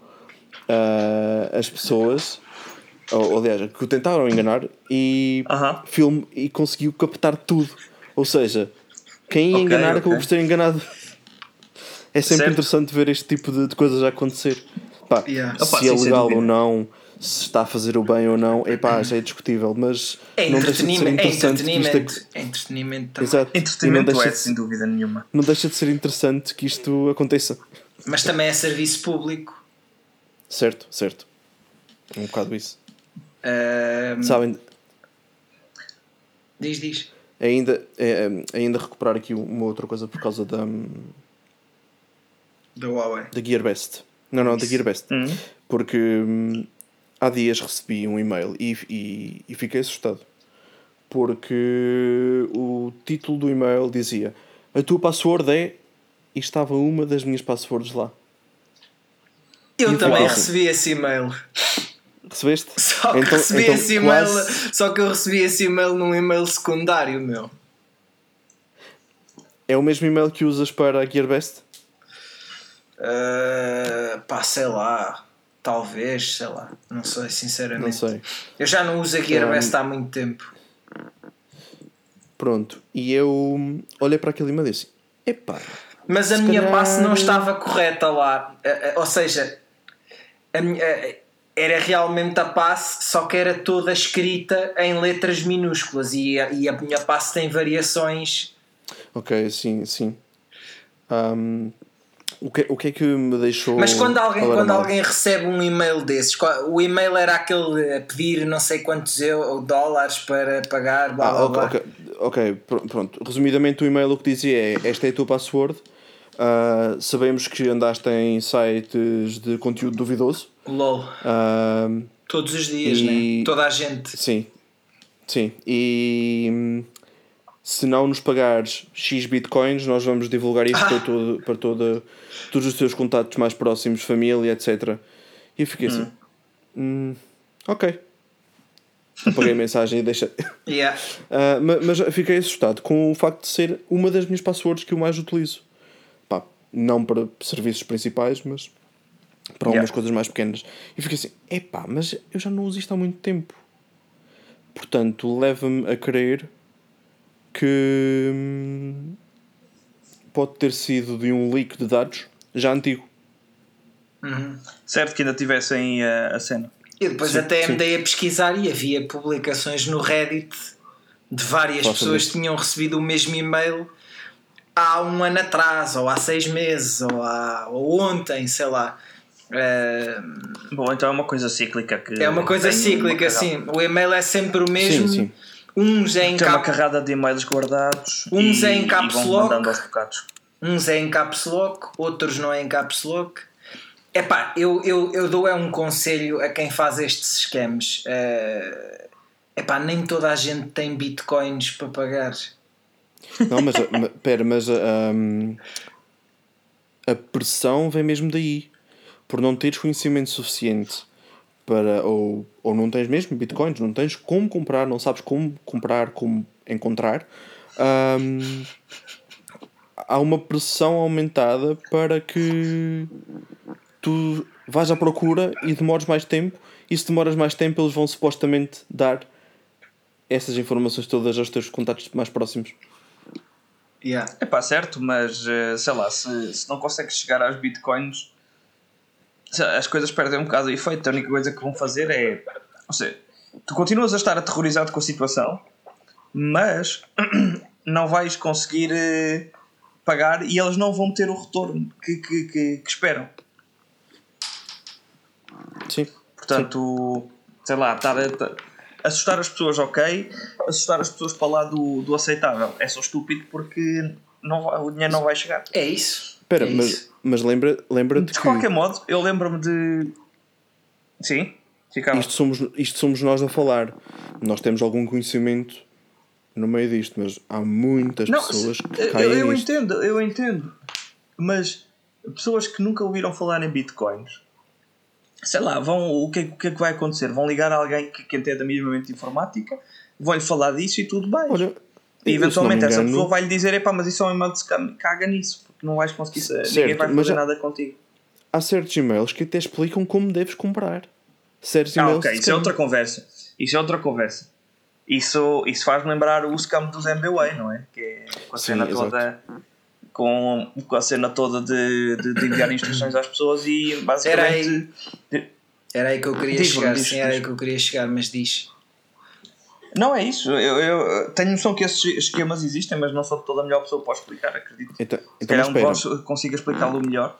C: ah, as pessoas, ou, ou, aliás, que o tentaram enganar, e,
D: Aham.
C: filme, e conseguiu captar tudo. Ou seja, quem ia
D: Ok,
C: enganar
D: ok.
C: acabou por ser enganado. É sempre
D: Certo.
C: interessante ver este tipo de, de coisas a acontecer. Pá,
B: Yeah.
C: Se
D: Opa,
C: é legal ou não, se está a fazer o bem ou não, epá, já é discutível, mas
B: É
C: não deixa de ser
B: entretenimento. É
C: interessante que isto
B: entretenimento.
C: ac-
B: É entretenimento também.
C: Exato. Não
D: Entretenimento
C: deixa,
D: é,
C: de,
D: sem dúvida nenhuma.
C: não deixa de ser interessante que isto aconteça.
B: Mas também é serviço público.
C: Certo, certo. É um bocado isso.
B: Ahm,
C: Sabem,
B: diz, diz.
C: ainda, é, é, ainda recuperar aqui uma outra coisa por causa da,
B: Da Huawei.
C: da Gearbest. Não, não, da Gearbest.
D: Hum.
C: Porque hum, há dias recebi um e-mail e, e, e fiquei assustado. Porque o título do e-mail dizia: A tua password é. E estava uma das minhas passwords lá.
B: Eu
C: E
B: também
C: fiquei-
B: recebi esse e-mail.
C: Recebeste?
B: Só que
C: Então-
B: recebi
C: então
B: esse e-mail.
C: quase-
B: Só que eu recebi esse e-mail num e-mail secundário, meu.
C: É o mesmo e-mail que usas para a Gearbest?
B: Ah, pá, sei lá. Talvez, sei lá. Não sei, sinceramente.
C: Não sei.
B: Eu já não uso a Gearbest há muito tempo.
C: Pronto. E eu olhei para aquele e-mail e disse: Epá,
B: Mas a minha
C: calhar-
B: passe não estava correta lá. Eh, eh, Ou seja, a minha- era realmente a passe, só que era toda escrita em letras minúsculas e a, e a minha passe tem variações.
C: ok, sim, sim. Hum, o, que, o que é que me deixou.
B: Mas quando alguém, quando alguém recebe um e-mail desses, o e-mail era aquele a pedir não sei quantos eu, dólares para pagar, blá
C: Ah,
B: blá
C: ok,
B: blá.
C: ok, ok, pr- pronto. Resumidamente, o e-mail o que dizia é: Esta é a tua password, Uh, sabemos que andaste em sites de conteúdo duvidoso.
B: LOL.
C: Uh,
B: Todos os dias,
C: e-
B: né? Toda a gente.
C: sim, sim. E hum, se não nos pagares X bitcoins, nós vamos divulgar isso para, todo, para toda, todos os teus contatos mais próximos, família, etc. E eu fiquei assim: "Hum, ok. Apaguei a mensagem e deixei.
B: Yeah.
C: Ah, ma- mas fiquei assustado com o facto de ser uma das minhas passwords que eu mais utilizo. Pá, não para serviços principais, mas para algumas
D: Yeah.
C: coisas mais pequenas. E fiquei assim, epá, mas eu já não uso isto há muito tempo. Portanto, leva-me a crer que hum, pode ter sido de um leak de dados já antigo.
D: Certo que ainda tivessem eh, a cena.
B: E depois
C: Sim,
B: até
C: sim.
B: me dei a pesquisar e havia publicações no Reddit de várias
C: Posso
B: pessoas que tinham recebido o mesmo e-mail há um ano atrás, ou há seis meses, ou, há, ou ontem, sei lá. Eh,
D: Bom, então é uma coisa cíclica que.
B: é uma coisa cíclica,
D: uma
B: sim. O e-mail é sempre o mesmo.
C: Sim, sim.
B: Uns é em
D: Tem uma
B: cap...
D: carrada de e-mails guardados
B: Uns
D: e,
B: é em caps lock. Uns é em caps lock, outros não é em caps lock. Epá, eu, eu, eu dou é um conselho a quem faz estes esquemas. É epá, nem toda a gente tem bitcoins para pagar.
C: Não, mas, ma- pera, mas a, hum, a pressão vem mesmo daí. Por não teres conhecimento suficiente para. Ou, ou não tens mesmo bitcoins, não tens como comprar, não sabes como comprar, como encontrar. hum, há uma pressão aumentada para que tu vais à procura e demores mais tempo. E se demoras mais tempo, eles vão supostamente dar essas informações todas aos teus contatos mais próximos.
B: Yeah.
D: É pá, certo, mas eh, sei lá, se, se não consegues chegar aos bitcoins, as coisas perdem um bocado o efeito. A única coisa que vão fazer é. Ou seja, tu continuas a estar aterrorizado com a situação, mas não vais conseguir eh, pagar e eles não vão ter o retorno que, que, que, que esperam.
C: Sim.
D: Portanto, sei lá, estar a, ta- assustar as pessoas, ok. Assustar as pessoas para lá do, do aceitável é só estúpido porque não o dinheiro não vai chegar.
B: É isso.
C: Espera,
B: é
C: mas, mas lembra, lembra-te
D: De
C: que
D: qualquer modo, eu lembro-me de. Sim, ficava.
C: isto somos, isto somos nós a falar. Nós temos algum conhecimento no meio disto, mas há muitas
D: Não,
C: pessoas
D: se-
C: que
D: eu,
C: caem
D: eu
C: nisto.
D: entendo, eu entendo. Mas pessoas que nunca ouviram falar em bitcoins, sei lá, vão, o, que, é- o que é que vai acontecer? Vão ligar a alguém que, que entenda minimamente informática, vão-lhe falar disso e tudo bem.
C: Olha,
D: E
C: eu,
D: eventualmente essa
C: engano,
D: pessoa vai lhe dizer: epá, mas isso é um e-mail de scam, caga nisso, não vais conseguir,
C: Certo,
D: ninguém vai
C: mas
D: fazer
C: há-
D: nada contigo.
C: há certos e-mails que até explicam como deves comprar. Certos
D: Ah,
C: e-mails
D: ok, isso é outra conversa. Isso é outra conversa. Isso, isso faz lembrar o scam dos MBWay, não é? Que é com a
C: Sim,
D: cena
C: exato.
D: toda. Com, com a cena toda de, de, de enviar instruções às pessoas e basicamente.
B: Era aí que eu queria
D: Diz-me,
B: chegar.
D: diz,
B: Sim, era
D: diz.
B: aí que eu queria chegar, mas diz.
D: Não é isso. Eu, eu tenho noção que esses esquemas existem, mas não sou de toda a melhor pessoa para explicar, acredito.
C: Então,
D: Se
C: então mas
D: calhar um de consiga explicá-lo melhor.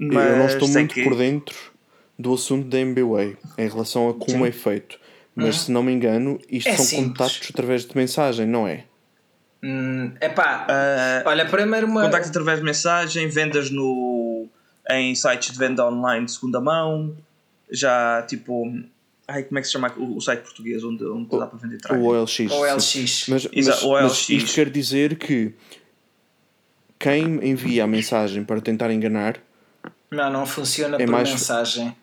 C: eu não estou muito
D: que-
C: por dentro do assunto da MBWay em relação a como é feito. Mas se não me engano, isto
B: É
C: são
B: simples.
C: contactos através de mensagem, não é?
B: Hum, epá,
D: Ah,
B: olha, primeiro uma.
D: Contactos através de mensagem, vendas no, em sites de venda online de segunda mão, já tipo. Ai, como é que se chama o, o site português onde, onde dá para vender traje?
C: O OLX.
B: Ou
C: sim.
B: LX.
C: Mas,
D: Exato,
C: mas,
D: o
C: mas isto quer dizer que quem envia a mensagem para tentar enganar
B: Não, não funciona
C: É
B: por
C: mais-
B: mensagem.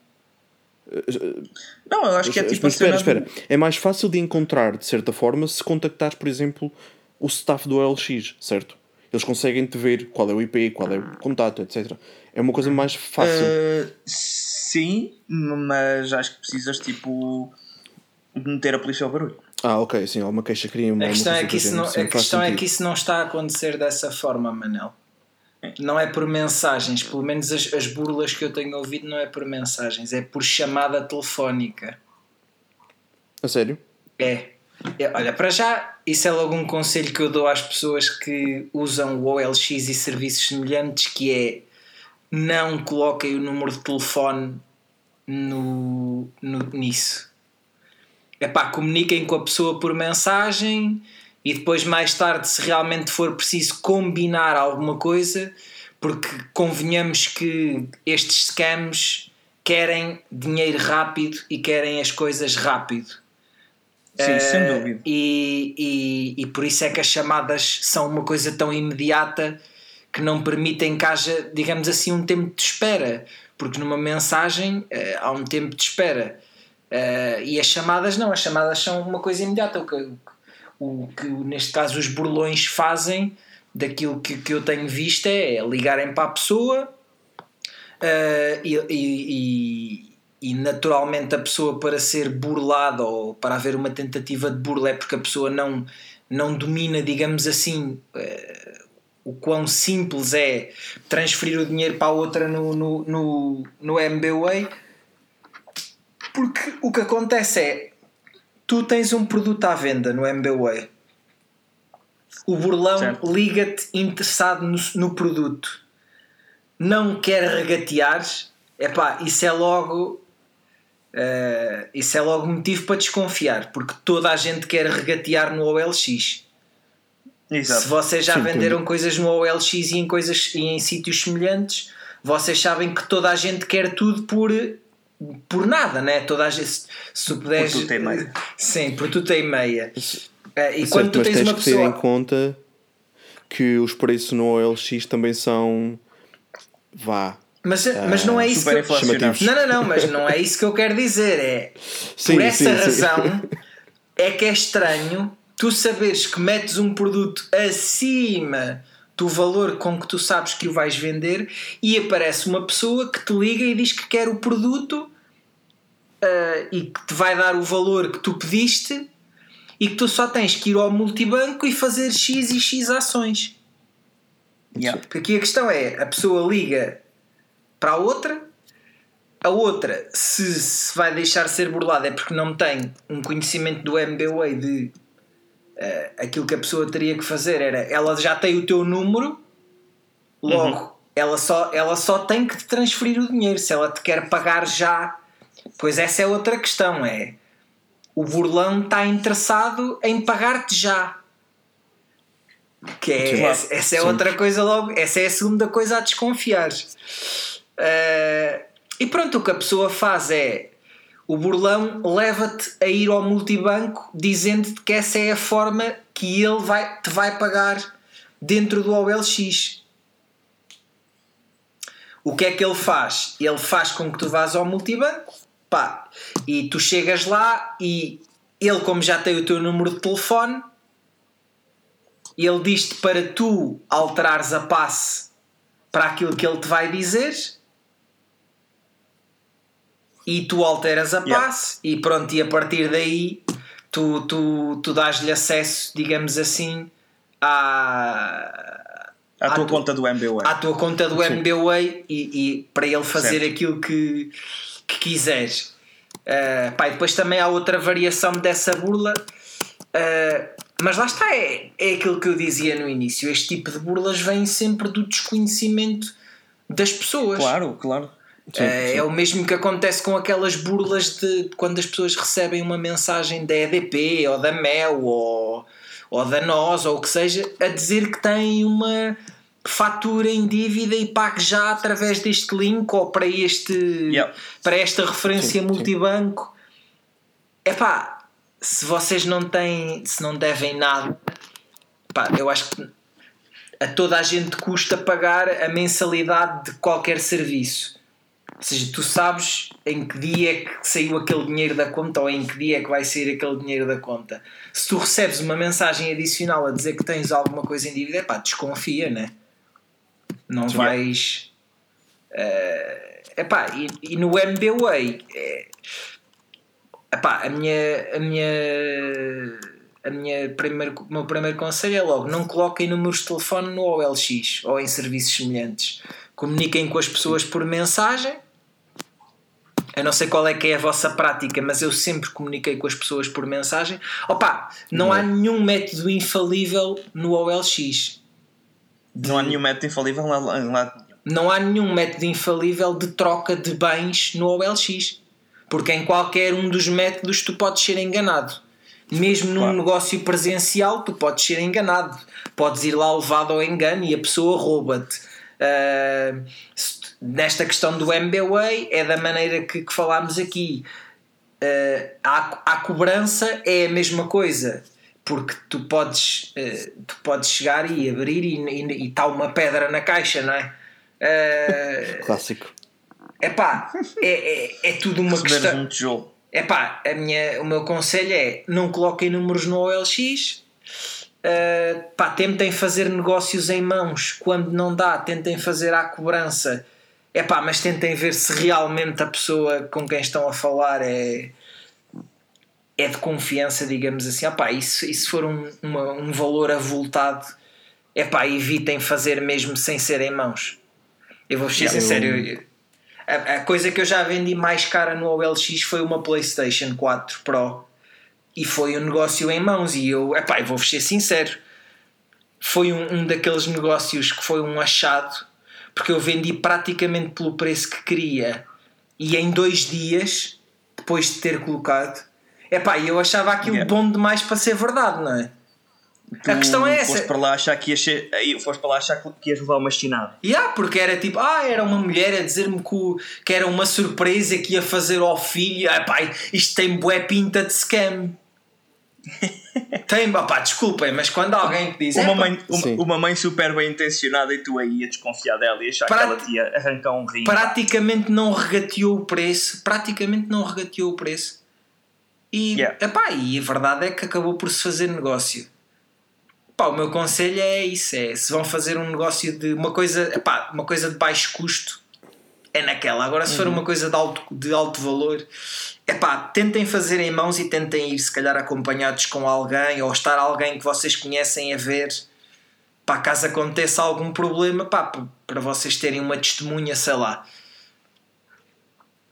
D: Não, eu acho que é
C: Mas
D: tipo a
C: espera, espera. É mais fácil de encontrar, de certa forma, se contactares, por exemplo, o staff do OLX, certo? Eles conseguem te ver qual é o IP, qual é o contato, etc. É uma coisa mais fácil.
D: Uh, sim, mas acho que precisas tipo de meter a polícia ao barulho.
C: Ah, ok, sim, alguma queixa crime.
B: A questão, é que, isso não, a
C: sim, faz
B: questão é que isso não está a acontecer dessa forma, Manel. Não é por mensagens, pelo menos as, as burlas que eu tenho ouvido não é por mensagens, é por chamada telefónica.
C: A sério?
B: É. É, Olha, para já, isso é logo um conselho que eu dou às pessoas que usam o OLX e serviços semelhantes, que é não coloquem o número de telefone no, no, nisso. É pá, comuniquem com a pessoa por mensagem e depois mais tarde, se realmente for preciso combinar alguma coisa, Porque convenhamos que estes scams querem dinheiro rápido e querem as coisas rápido.
D: Sim, sem
B: Eh,
D: dúvida.
B: E, e, e por isso é que as chamadas são uma coisa tão imediata que não permitem que haja, digamos assim, um tempo de espera. Porque numa mensagem eh, há um tempo de espera. Eh, e as chamadas não, as chamadas são uma coisa imediata. O que, o que neste caso os burlões fazem, daquilo que, que eu tenho visto, é ligarem para a pessoa e, e- e- naturalmente a pessoa para ser burlada ou para haver uma tentativa de burla é porque a pessoa não, não domina, digamos assim, eh, o quão simples é transferir o dinheiro para a outra no, no, no, no MBWay. Porque o que acontece é tu tens um produto à venda no MBWay. O burlão liga-te interessado no, no produto. Não quer regatear, epá, isso é logo eh, isso é logo motivo para desconfiar, porque toda a gente quer regatear no OLX. Se
D: Exato.
B: vocês já
C: Sim,
B: venderam
C: entendi.
B: coisas no OLX e em, coisas, e em sítios semelhantes, vocês sabem que toda a gente quer tudo por, por nada, né? Toda a gente, se, se tu puderes.
D: tudo e meia.
B: Sim, por tudo e meia. Eh, e
C: Certo,
B: quando tu tens
C: tens
B: uma
C: que ter em
B: pessoa.
C: conta que os preços no OLX também são. Vá.
B: Mas, mas não é isso que eu... Não, não, não, mas não é isso que eu quero dizer. É
C: Sim,
B: por essa
C: sim, sim.
B: razão é que é estranho tu saberes que metes um produto acima do valor com que tu sabes que o vais vender e aparece uma pessoa que te liga e diz que quer o produto ah, e que te vai dar o valor que tu pediste e que tu só tens que ir ao multibanco e fazer X e X ações.
D: Yeah.
B: Porque aqui a questão é: a pessoa liga para a outra, a outra, se, se vai deixar ser burlada, é porque não tem um conhecimento do MBWay de eh, aquilo que a pessoa teria que fazer era ela já tem o teu número, logo ela, só, ela só tem que te transferir o dinheiro se ela te quer pagar já. Pois essa é outra questão: é o burlão está interessado em pagar-te já. Que é, essa, essa é
C: Sim.
B: outra coisa logo, essa é a segunda coisa a desconfiar. Eh, e pronto, o que a pessoa faz é o burlão leva-te a ir ao multibanco dizendo-te que essa é a forma que ele vai, te vai pagar dentro do OLX. O que é que ele faz? Ele faz com que tu vás ao multibanco pá, e tu chegas lá e ele, como já tem o teu número de telefone, ele diz-te para tu alterares a passe para aquilo que ele te vai dizer e tu alteras a
D: Yeah.
B: passe e pronto, e a partir daí tu, tu, tu dás-lhe acesso, digamos assim, à,
D: À tua
B: tu-
D: conta do MBWay.
B: à tua conta do MBWay e, e para ele fazer
D: Certo.
B: aquilo que, que quiseres. Uh, pá, depois também há outra variação dessa burla, uh, mas lá está, é, é aquilo que eu dizia no início: este tipo de burlas vem sempre do desconhecimento das pessoas.
D: Claro, claro.
C: Sim,
B: É,
C: sim.
B: é o mesmo que acontece com aquelas burlas de quando as pessoas recebem uma mensagem da EDP ou da Mel ou, ou da NOS ou o que seja a dizer que têm uma fatura em dívida e pague já através deste link ou para, este,
D: Yeah.
B: para esta referência
C: Sim,
B: multibanco. Epá, se vocês não têm, se não devem nada, pá, eu acho que a toda a gente custa pagar a mensalidade de qualquer serviço. Ou seja, tu sabes em que dia é que saiu aquele dinheiro da conta ou em que dia é que vai sair aquele dinheiro da conta. Se tu recebes uma mensagem adicional a dizer que tens alguma coisa em dívida, pá, desconfia, né? Não
D: Sim.
B: vais. eh, epá, e, e no MBWay, é, epá, a minha. A minha a minha primeiro, o meu primeiro conselho é logo não coloquem números de telefone no OLX ou em serviços semelhantes comuniquem com as pessoas por mensagem eu não sei qual é que é a vossa prática mas eu sempre comuniquei com as pessoas por mensagem opa, não há nenhum método infalível no OLX
D: Não há nenhum método infalível lado nenhum.
B: não há nenhum método infalível de troca de bens no OLX. Porque em qualquer um dos métodos tu podes ser enganado. Mesmo num
D: Claro.
B: negócio presencial, tu podes ser enganado. Podes ir lá levado ao engano e a pessoa rouba-te. Uh, nesta questão do MBWay é da maneira que, que falámos aqui. Uh, a, a cobrança é a mesma coisa porque tu podes, uh, tu podes chegar e abrir e está uma pedra na caixa, não é?
C: Uh, Clássico.
B: Epá, é, é, é tudo uma questão. Um tijolo. Epá, a minha, o meu conselho é não coloquem números no OLX. Uh, pá, tentem fazer negócios em mãos. Quando não dá, tentem fazer à cobrança. Epá, mas tentem ver se realmente a pessoa com quem estão a falar é, é de confiança, digamos assim. E, se, e se for um, uma, um valor avultado, epá, evitem fazer mesmo sem ser em mãos. Eu vou ser sincero. A, a, coisa que eu já vendi mais cara no OLX foi uma PlayStation 4 Pro e foi um negócio em mãos. E eu, epá, eu vou ser sincero, foi um, um daqueles negócios que foi um achado porque eu vendi praticamente pelo preço que queria e em dois dias depois de ter colocado, epá, eu achava aquilo yeah. bom demais para ser verdade, não é?
D: Tu a questão é essa. Foste para lá achar que ias, foste para lá achar que ias levar uma chinada.
B: Yeah, porque era tipo, ah, era uma mulher a dizer-me que, que era uma surpresa que ia fazer ao filho. Ah, pai, isto tem bué pinta de scam. tem, pá, desculpem, mas quando alguém te diz.
D: Uma, é, mãe, uma, uma, mãe super bem intencionada e tu aí a desconfiar dela e achar Prati que ela te ia arrancar um rim.
B: Praticamente não regateou o preço. Praticamente não regateou o preço. E, yeah. epá, e a verdade é que acabou por se fazer negócio. O meu conselho é isso: é se vão fazer um negócio de uma coisa, epá, uma coisa de baixo custo, é naquela. Agora, se uhum. for uma coisa de alto, de alto valor, epá, tentem fazer em mãos e tentem ir, se calhar, acompanhados com alguém ou estar alguém que vocês conhecem a ver. Pá, caso aconteça algum problema, pá, para vocês terem uma testemunha, sei lá.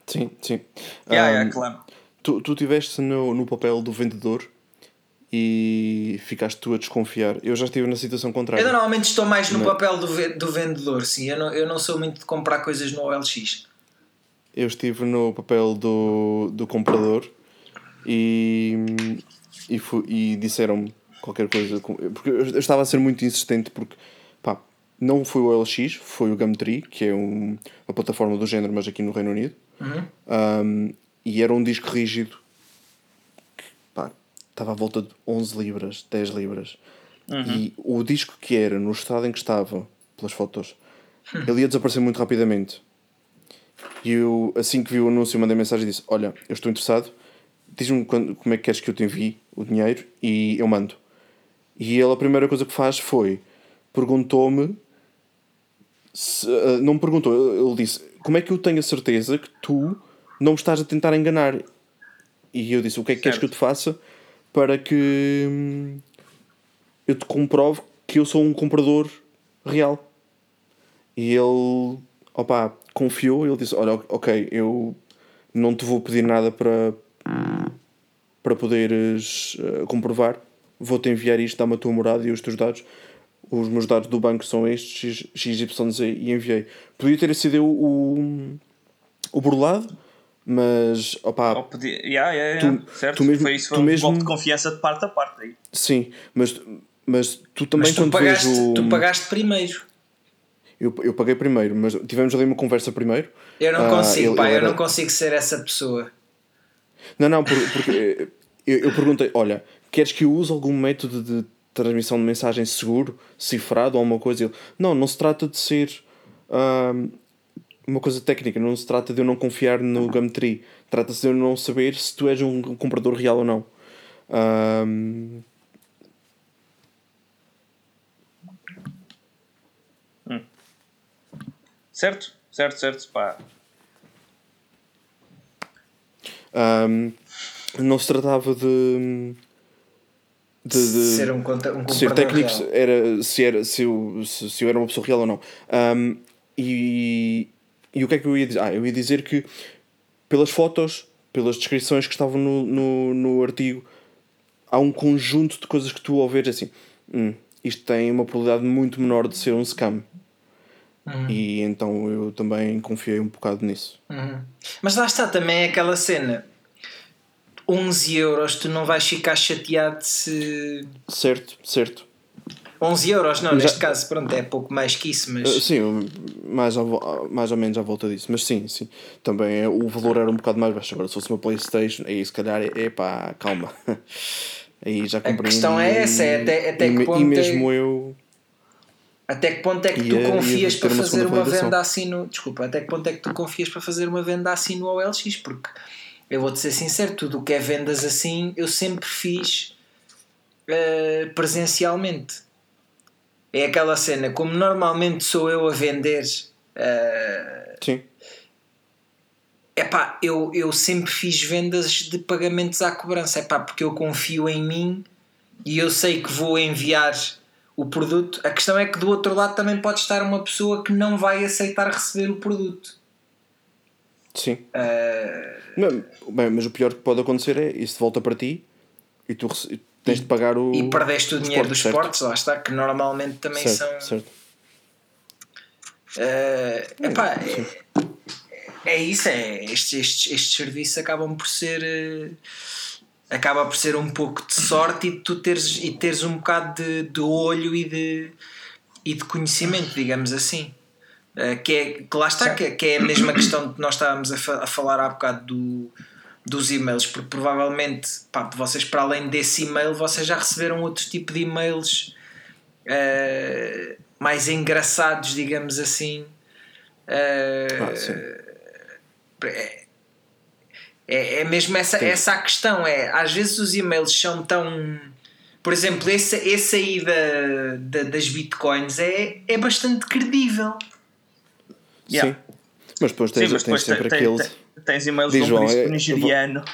C: Sim, sim.
D: Yeah, um, yeah, claro.
C: Tu, tu tiveste no, no papel do vendedor e ficaste tu a desconfiar. Eu já estive na situação contrária.
B: Eu normalmente estou mais no papel do, do vendedor, sim. Eu não, eu não sou muito de comprar coisas no OLX.
C: Eu estive no papel do, do comprador e, e, e disseram-me qualquer coisa. Porque eu estava a ser muito insistente porque pá, não foi o OLX, foi o Gumtree, que é um, uma plataforma do género, mas aqui no Reino Unido. Uhum. Um, e era um disco rígido estava à volta de 11 libras, 10 libras. Uhum. E o disco que era, no estado em que estava, pelas fotos, hum. ele ia desaparecer muito rapidamente. E eu, assim que vi o anúncio, mandei mensagem e disse: Olha, eu estou interessado, diz-me como é que queres que eu te envie o dinheiro e eu mando. E ele, a primeira coisa que faz foi: perguntou-me. Se, uh, não me perguntou, ele disse: Como é que eu tenho a certeza que tu não me estás a tentar enganar? E eu disse: O que é que certo. queres que eu te faça? para que hum, eu te comprove que eu sou um comprador real. E ele, opa, confiou, ele disse, olha, ok, eu não te vou pedir nada para, para poderes uh, comprovar, vou-te enviar isto, dá-me a tua morada e os teus dados, os meus dados do banco são estes, XYZ, e enviei. Podia ter sido eu o, o burlado, mas opá,
D: oh, podia, yeah, yeah, yeah. Tu, certo? Tu mesmo, foi isso, foi um mesmo... de confiança de parte a parte aí.
C: Sim, mas, mas tu também mas
B: tu pagaste, vejo... tu pagaste primeiro.
C: Eu, eu paguei primeiro, mas tivemos ali uma conversa primeiro.
B: Eu não consigo, uh, pá, eu era... não consigo ser essa pessoa.
C: Não, não, porque, porque eu, eu perguntei: olha, queres que eu use algum método de transmissão de mensagem seguro, cifrado ou alguma coisa? Ele, não, não se trata de ser. Uh, uma coisa técnica, não se trata de eu não confiar no Gumtree, trata-se de eu não saber se tu és um comprador real ou não. Um...
D: Certo, certo, certo, pá.
C: Um, não se tratava de, de, de
B: ser um, um
C: ser técnico era se era se eu, se, se eu era uma pessoa real ou não um, e e o que é que eu ia dizer? Ah, eu ia dizer que pelas fotos, pelas descrições que estavam no, no, no artigo, há um conjunto de coisas que tu ao ver assim, hum, isto tem uma probabilidade muito menor de ser um scam. Uhum. E então eu também confiei um bocado nisso.
B: Uhum. Mas lá está também aquela cena. 11 euros, tu não vais ficar chateado se.
C: Certo, certo.
B: 11 euros, não, neste caso, pronto, é pouco mais que isso, mas.
C: Uh, sim, mais ou, mais ou menos à volta disso, mas sim, sim. Também é, o valor era um bocado mais baixo. Agora, se fosse uma Playstation, aí se calhar, é pá, calma. aí já comprei.
B: A questão é essa, é até, até
C: e,
B: que ponto.
C: E mesmo
B: é...
C: eu.
B: Até que ponto é que tu
C: Ia- ia
B: confias para
C: uma
B: fazer uma
C: validação.
B: venda assim no. Desculpa, até que ponto é que tu confias para fazer uma venda assim no OLX? Porque eu vou-te ser sincero, tudo o que é vendas assim eu sempre fiz eh, presencialmente. É aquela cena, como normalmente sou eu a vender. eh,
C: Sim.
B: Epá, eu, eu sempre fiz vendas de pagamentos à cobrança, epá, porque eu confio em mim e eu sei que vou enviar o produto. A questão é que do outro lado também pode estar uma pessoa que não vai aceitar receber o produto.
C: Sim. Não, bem, mas o pior que pode acontecer é isso volta para ti e tu tens de pagar o.
B: e perdeste o dinheiro dos
C: certo.
B: esportes, lá está, que normalmente também
C: Certo,
B: são.
C: certo.
B: Eh, epá, é, é isso, é, estes, estes, estes serviços acabam por ser eh, acaba por ser um pouco de sorte e de tu teres, e teres um bocado de, de olho e de, e de conhecimento, digamos assim. Eh, que, é, que lá está, que, é- que é a mesma questão que nós estávamos a, fa- a falar há bocado do, dos e-mails, porque provavelmente pá, vocês, para além desse e-mail, vocês já receberam outro tipo de e-mails eh, mais engraçados, digamos assim. Eh,
C: Ah,
B: é, é, é mesmo essa, essa a questão. É, às vezes os e-mails são tão. Por exemplo, esse, esse aí da, da- das bitcoins é, é bastante credível.
D: Yeah.
C: Sim. Mas depois
D: Sim,
C: tens,
D: mas
C: tens
D: depois
C: sempre
D: tem-
C: aquele.
D: tens e-mails
C: Diz,
D: de um
C: João,
D: príncipe
C: é-
D: nigeriano.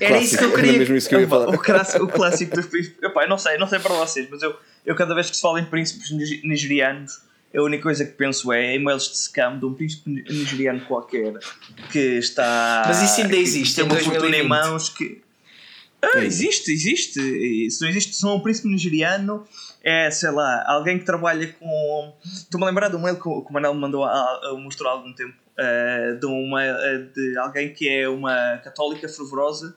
B: Era isso que eu
C: Clássico,
B: queria.
C: Mesmo isso que eu ia falar.
D: O clássico, o clássico dos príncipes. Epá, eu não sei, não sei para vocês, mas eu, eu cada vez que se fala em príncipes nige- nigerianos, a única coisa que penso é e-mails de scam de um príncipe ni- nigeriano qualquer que está.
B: Mas isso ainda existe
D: Tem
B: em
D: uma fortuna
B: 2020.
D: em mãos que. Ah, existe, existe. Se não existe só um príncipe nigeriano, é, sei lá, alguém que trabalha com. Estou-me a lembrar de um mail que o Manel me mandou a, mostrar há algum tempo. eh, de, uma, eh, de alguém que é uma católica fervorosa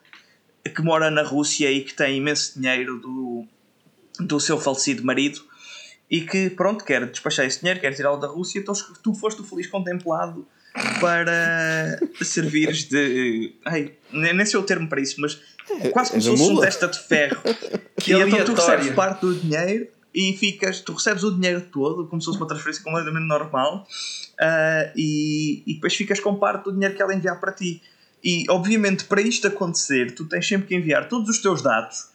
D: que mora na Rússia e que tem imenso dinheiro do, do seu falecido marido e que, pronto, quer despachar esse dinheiro, quer tirá-lo da Rússia, então tu foste o feliz contemplado para servires de. Ai, nem sei o termo para isso, mas quase como
C: és
D: se
C: a
D: fosse um testa de ferro.
B: Que
D: e então tu recebes parte do dinheiro e ficas, tu recebes o dinheiro todo, como se fosse uma transferência completamente normal, ah, e, e depois ficas com parte do dinheiro que ela enviar para ti. E obviamente para isto acontecer, tu tens sempre que enviar todos os teus dados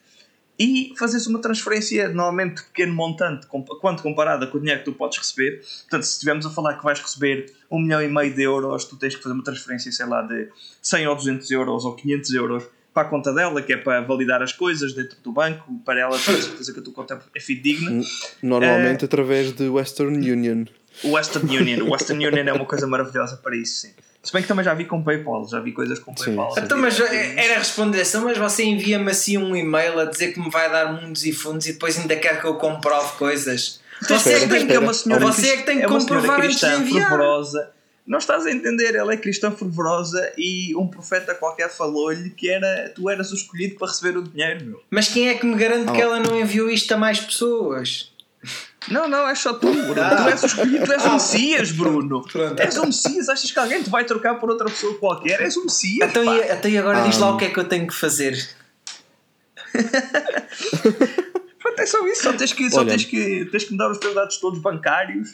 D: e fazes uma transferência normalmente de pequeno montante quanto comparada com o dinheiro que tu podes receber. Portanto, se estivermos a falar que vais receber um milhão e meio de euros, tu tens que fazer uma transferência, sei lá, de 100 ou 200 euros ou 500 euros para a conta dela, que é para validar as coisas dentro do banco, para ela ter certeza que a tua conta é fidedigna.
C: Normalmente através de Western Union.
D: Western Union. Western Union é uma coisa maravilhosa para isso, sim. Se bem que também já vi com PayPal, já vi coisas com
C: Sim,
D: PayPal.
C: sim.
B: Então, mas era responder assim, mas você envia-me assim um e-mail a dizer que me vai dar mundos e fundos e depois ainda quer que eu comprove coisas. Você é que tem que,
C: espera.
D: senhora
B: você é que tem que
D: é uma
B: comprovar antes de
D: cristã
B: enviar.
D: fervorosa. Não estás a entender, ela é cristã fervorosa e um profeta qualquer falou-lhe que era, tu eras o escolhido para receber o dinheiro, meu.
B: Mas quem é que me garante que
C: Oh.
B: ela não enviou isto a mais pessoas?
D: Não, não, é só tu, Bruno.
B: Ah.
D: Tu és o escolhido, tu és o Messias, Bruno.
B: Pronto.
D: És o Messias, achas que alguém te vai trocar por outra pessoa qualquer? És o Messias.
B: Então,
D: pá.
B: e, então e agora diz lá
C: Ah.
B: o que é que eu tenho que fazer.
D: Pronto, é só isso, só tens que, só tens que, tens que me dar os teus dados todos bancários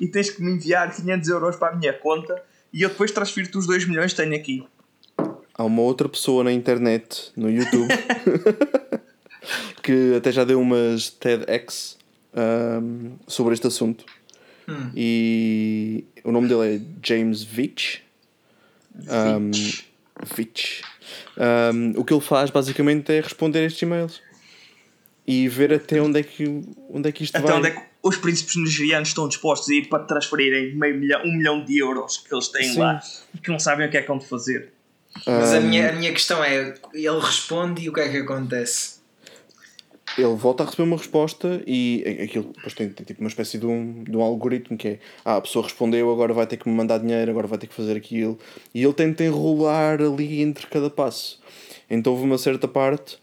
D: e tens que me enviar 500 euros para a minha conta e eu depois transfiro-te os 2 milhões que tenho aqui.
C: Há uma outra pessoa na internet, no YouTube, que até já deu umas TEDx ahm, sobre este assunto. E o nome dele é James Veitch. Um, Veitch. Um, o que ele faz basicamente é responder estes e-mails e ver até onde é que, onde é que isto
D: Até
C: vai.
D: onde é que os príncipes nigerianos estão dispostos a ir para transferirem meio milhão, um milhão de euros que eles têm
C: Sim.
D: lá e que não sabem o que é que vão de fazer.
B: Mas a
C: Um,
B: minha, a minha questão é: ele responde e o que é que acontece?
C: Ele volta a receber uma resposta e aquilo depois tem, tem tipo uma espécie de um, de um algoritmo que é ah, a pessoa respondeu, agora vai ter que me mandar dinheiro, agora vai ter que fazer aquilo e ele tenta enrolar ali entre cada passo. Então houve uma certa parte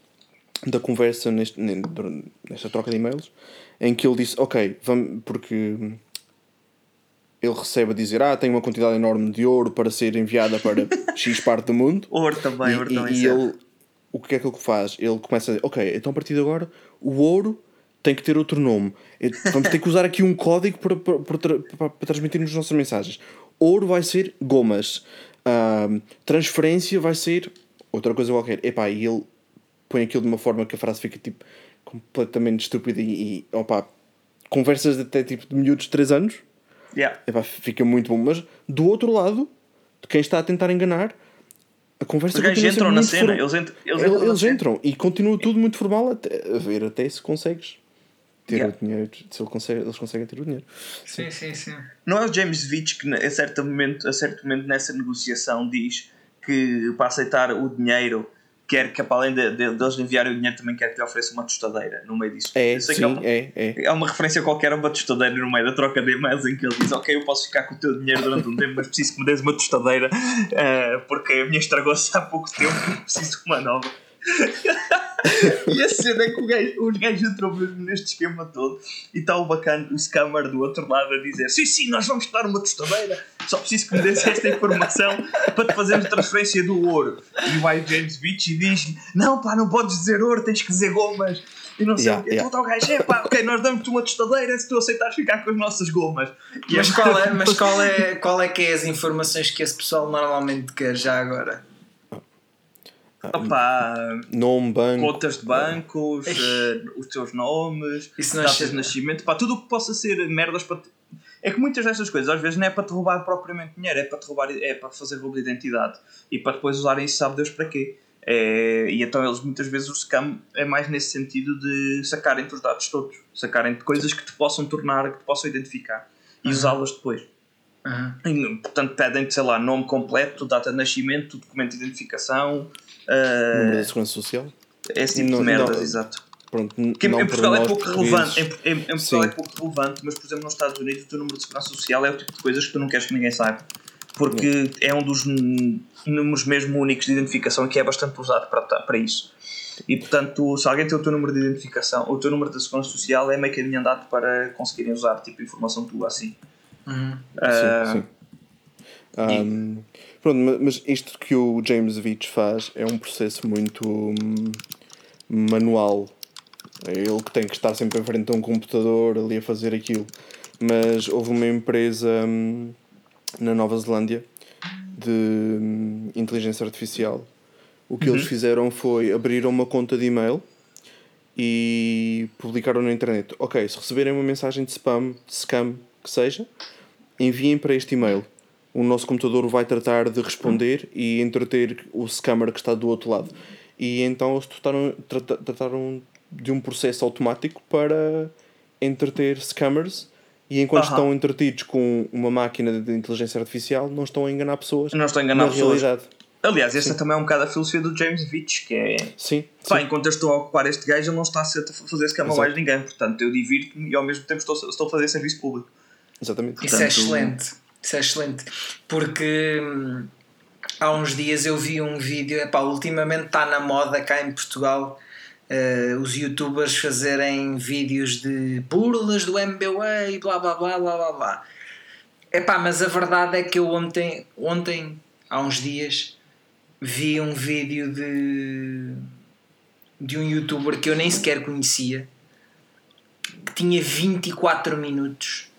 C: da conversa neste, nesta troca de e-mails em que ele disse, ok, vamos, porque ele recebe a dizer, ah, tenho uma quantidade enorme de ouro para ser enviada para X parte do mundo.
D: Ouro também,
C: e,
D: ouro
C: e,
D: também.
C: E ele, o que é que ele faz? Ele começa a dizer, ok, então a partir de agora o ouro tem que ter outro nome. Vamos ter que usar aqui um código para, para, para, para, transmitirmos as nossas mensagens. Ouro vai ser gomas. Uh, transferência vai ser outra coisa qualquer. Epá, e ele põe aquilo de uma forma que a frase fica tipo completamente estúpida e, e opa, conversas de até tipo de miúdos de 3 anos.
D: Yeah.
C: Epá, fica muito bom. Mas do outro lado, de quem está a tentar enganar, a conversa
D: Os gajos entram na cena, eles, entram,
C: eles, entram, eles entram e continua tudo muito formal até, a ver até se consegues ter
B: Yeah.
C: o dinheiro, se ele consegue, eles conseguem ter o dinheiro.
B: Sim, sim, sim.
D: Não é o James Veitch que a certo momento, a certo momento nessa negociação diz que para aceitar o dinheiro quer que para além de, de, deles enviarem o dinheiro também quer que lhe ofereça uma tostadeira no meio disso.
C: É, sim,
D: é, uma,
C: é, é.
D: é uma referência qualquer a uma tostadeira no meio da troca de e-mails em que ele diz ok, eu posso ficar com o teu dinheiro durante um tempo, mas preciso que me des uma tostadeira eh, porque a minha estragou-se há pouco tempo preciso de uma nova. e a cena é que o gajo, os gajos entram mesmo neste esquema todo e está o bacana, o scammer do outro lado a dizer sim, sim, nós vamos dar uma tostadeira só preciso que me des esta informação para te fazermos transferência do ouro e vai o James Beach e diz não pá, não podes dizer ouro, tens que dizer gomas e não sei
C: Yeah,
D: o quê.
C: yeah.
D: Então está o gajo, é pá, ok, nós damos-te uma tostadeira se tu aceitares ficar com as nossas gomas e
B: Mas
D: a-
B: qual é, mas qual é, qual é que é as informações que esse pessoal normalmente quer já agora?
D: Opá,
C: Nome, banco.
D: contas de bancos, eh, os teus nomes,
B: é
D: datas de nascimento, pá, tudo o que possa ser merdas para te... É que muitas destas coisas às vezes não é para te roubar propriamente dinheiro, é para te roubar, é para fazer roubo de identidade e para depois usarem isso sabe Deus para quê. É, e então eles muitas vezes o scam é mais nesse sentido de sacarem-te os dados todos, sacarem-te coisas que te possam tornar, que te possam identificar e usá-las depois.
B: Uhum.
D: E, portanto, pedem-te, sei lá, nome completo, data de nascimento, documento de identificação,
C: Número da Segurança Social.
D: esse tipo
C: Não-
D: de merdas,
C: não-
D: exato.
C: Pronto,
D: Que em,
C: não
D: em Portugal é pouco relevante. Em, em, em Portugal
C: Sim.
D: é pouco relevante, mas por exemplo nos Estados Unidos o teu número de segurança social é o tipo de coisas que tu não queres que ninguém saiba. Porque é um dos números mesmo únicos de identificação e que é bastante usado para, para isso. E portanto, se alguém tem o teu número de identificação, o teu número da segurança social é meio caminho andado para conseguirem usar tipo informação tua assim.
B: Uhum.
D: Ah,
C: Sim, sim. Um, pronto, ma- mas isto que o James Veitch faz é um processo muito hum, manual. É ele que tem que estar sempre em frente a um computador ali a fazer aquilo. Mas houve uma empresa hum, na Nova Zelândia de hum, inteligência artificial. O que eles fizeram foi abriram uma conta de e-mail e publicaram na internet. Ok, se receberem uma mensagem de spam, de scam, que seja, enviem para este e-mail. O nosso computador vai tratar de responder e entreter o scammer que está do outro lado. E então eles trataram, trata- trataram de um processo automático para entreter scammers e enquanto
D: Aham.
C: estão entretidos com uma máquina de inteligência artificial não estão a enganar pessoas
D: Não estão a enganar
C: na
D: pessoas.
C: realidade.
D: Aliás, esta também é um bocado a filosofia do James Veitch, que é
C: Sim,
D: Pá,
C: sim.
D: enquanto eu estou a ocupar este gajo, ele não está a fazer scam a mais ninguém. Portanto, eu divirto-me e ao mesmo tempo estou, estou a fazer serviço público.
C: exatamente.
B: Isso é excelente. Isso é excelente. Porque hum, há uns dias eu vi um vídeo, epá, ultimamente está na moda cá em Portugal eh, os youtubers fazerem vídeos de burlas do MBA e blá blá blá blá blá blá. Epá, mas a verdade é que eu ontem, ontem, há uns dias, vi um vídeo de, de um youtuber que eu nem sequer conhecia que tinha 24 minutos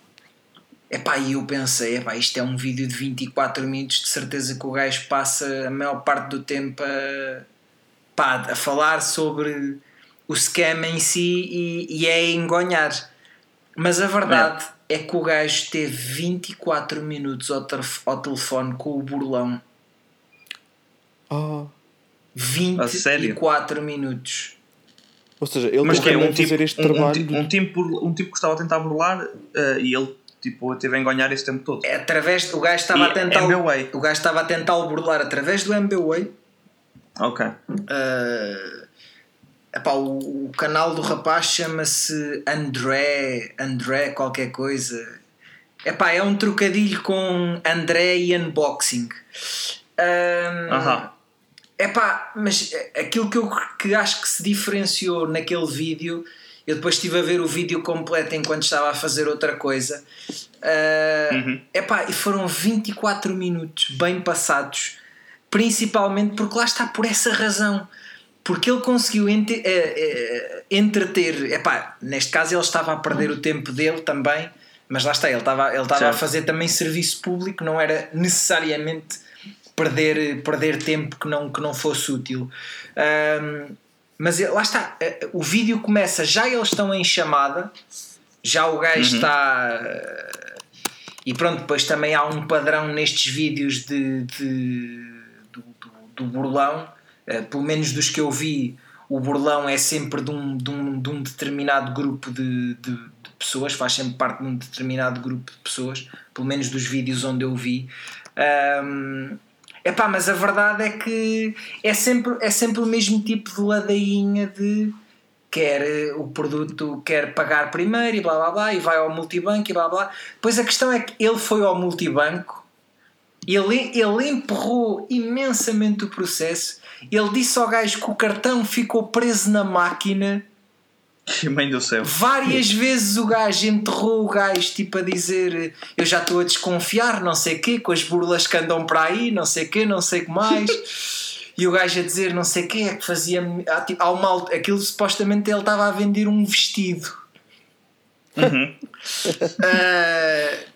B: Epá, e eu pensei, epá, isto é um vídeo de 24 minutos, de certeza que o gajo passa a maior parte do tempo a, pá, a falar sobre o scam em si e, e é a engonhar. Mas a verdade é. que o gajo teve 24 minutos ao, ao telefone com o burlão.
C: Ah,
B: 24 minutos.
C: ou seja, ele
D: Mas que é um
C: fazer
D: tipo,
C: este
D: um, um,
C: trabalho.
D: tipo- um, tipo, um tipo que estava a tentar burlar eh, e ele tipo, teve a enganhar esse tempo todo.
B: É através, o gajo estava
D: E
B: a tentar
D: MBWay.
B: o gajo estava a tentar o burlar através do MBWay
D: Ok.
B: Uh, epá, o, o canal do rapaz chama-se André, André qualquer coisa. Epá, é um trocadilho com André e unboxing. Um. É pá, mas aquilo que eu que acho que se diferenciou naquele vídeo, eu depois estive a ver o vídeo completo enquanto estava a fazer outra coisa. Uh, uhum. Epá, e foram 24 minutos bem passados, principalmente porque lá está por essa razão. Porque ele conseguiu entre, uh, uh, entreter, epá, neste caso ele estava a perder o tempo dele também, mas lá está, ele estava, ele estava a fazer também serviço público, não era necessariamente perder, perder tempo que não, que não fosse útil. Um, mas lá está, eh, o vídeo começa, já eles estão em chamada, já o gajo uhum. está. E pronto, depois também há um padrão nestes vídeos de, de do, do, do, burlão, pelo menos dos que eu vi, o burlão é sempre de um, de um, de um determinado grupo de, de, de, pessoas, faz sempre parte de um determinado grupo de pessoas, pelo menos dos vídeos onde eu vi. Um, Epá, mas a verdade é que é sempre, é sempre o mesmo tipo de ladainha de quer eh, o produto quer pagar primeiro e blá blá blá e vai ao multibanco e blá blá. Pois a questão é que ele foi ao multibanco, ele, ele empurrou imensamente o processo, ele disse ao gajo que o cartão ficou preso na máquina
D: Que mãe do céu.
B: Várias vezes o gajo enterrou o gajo, tipo a dizer eu já estou a desconfiar, não sei o quê, com as burlas que andam para aí, não sei o quê, não sei o que mais. e o gajo a dizer não sei o quê, é que fazia. Ah, tipo, ao mal, aquilo supostamente ele estava a vender um vestido. Uhum. uh,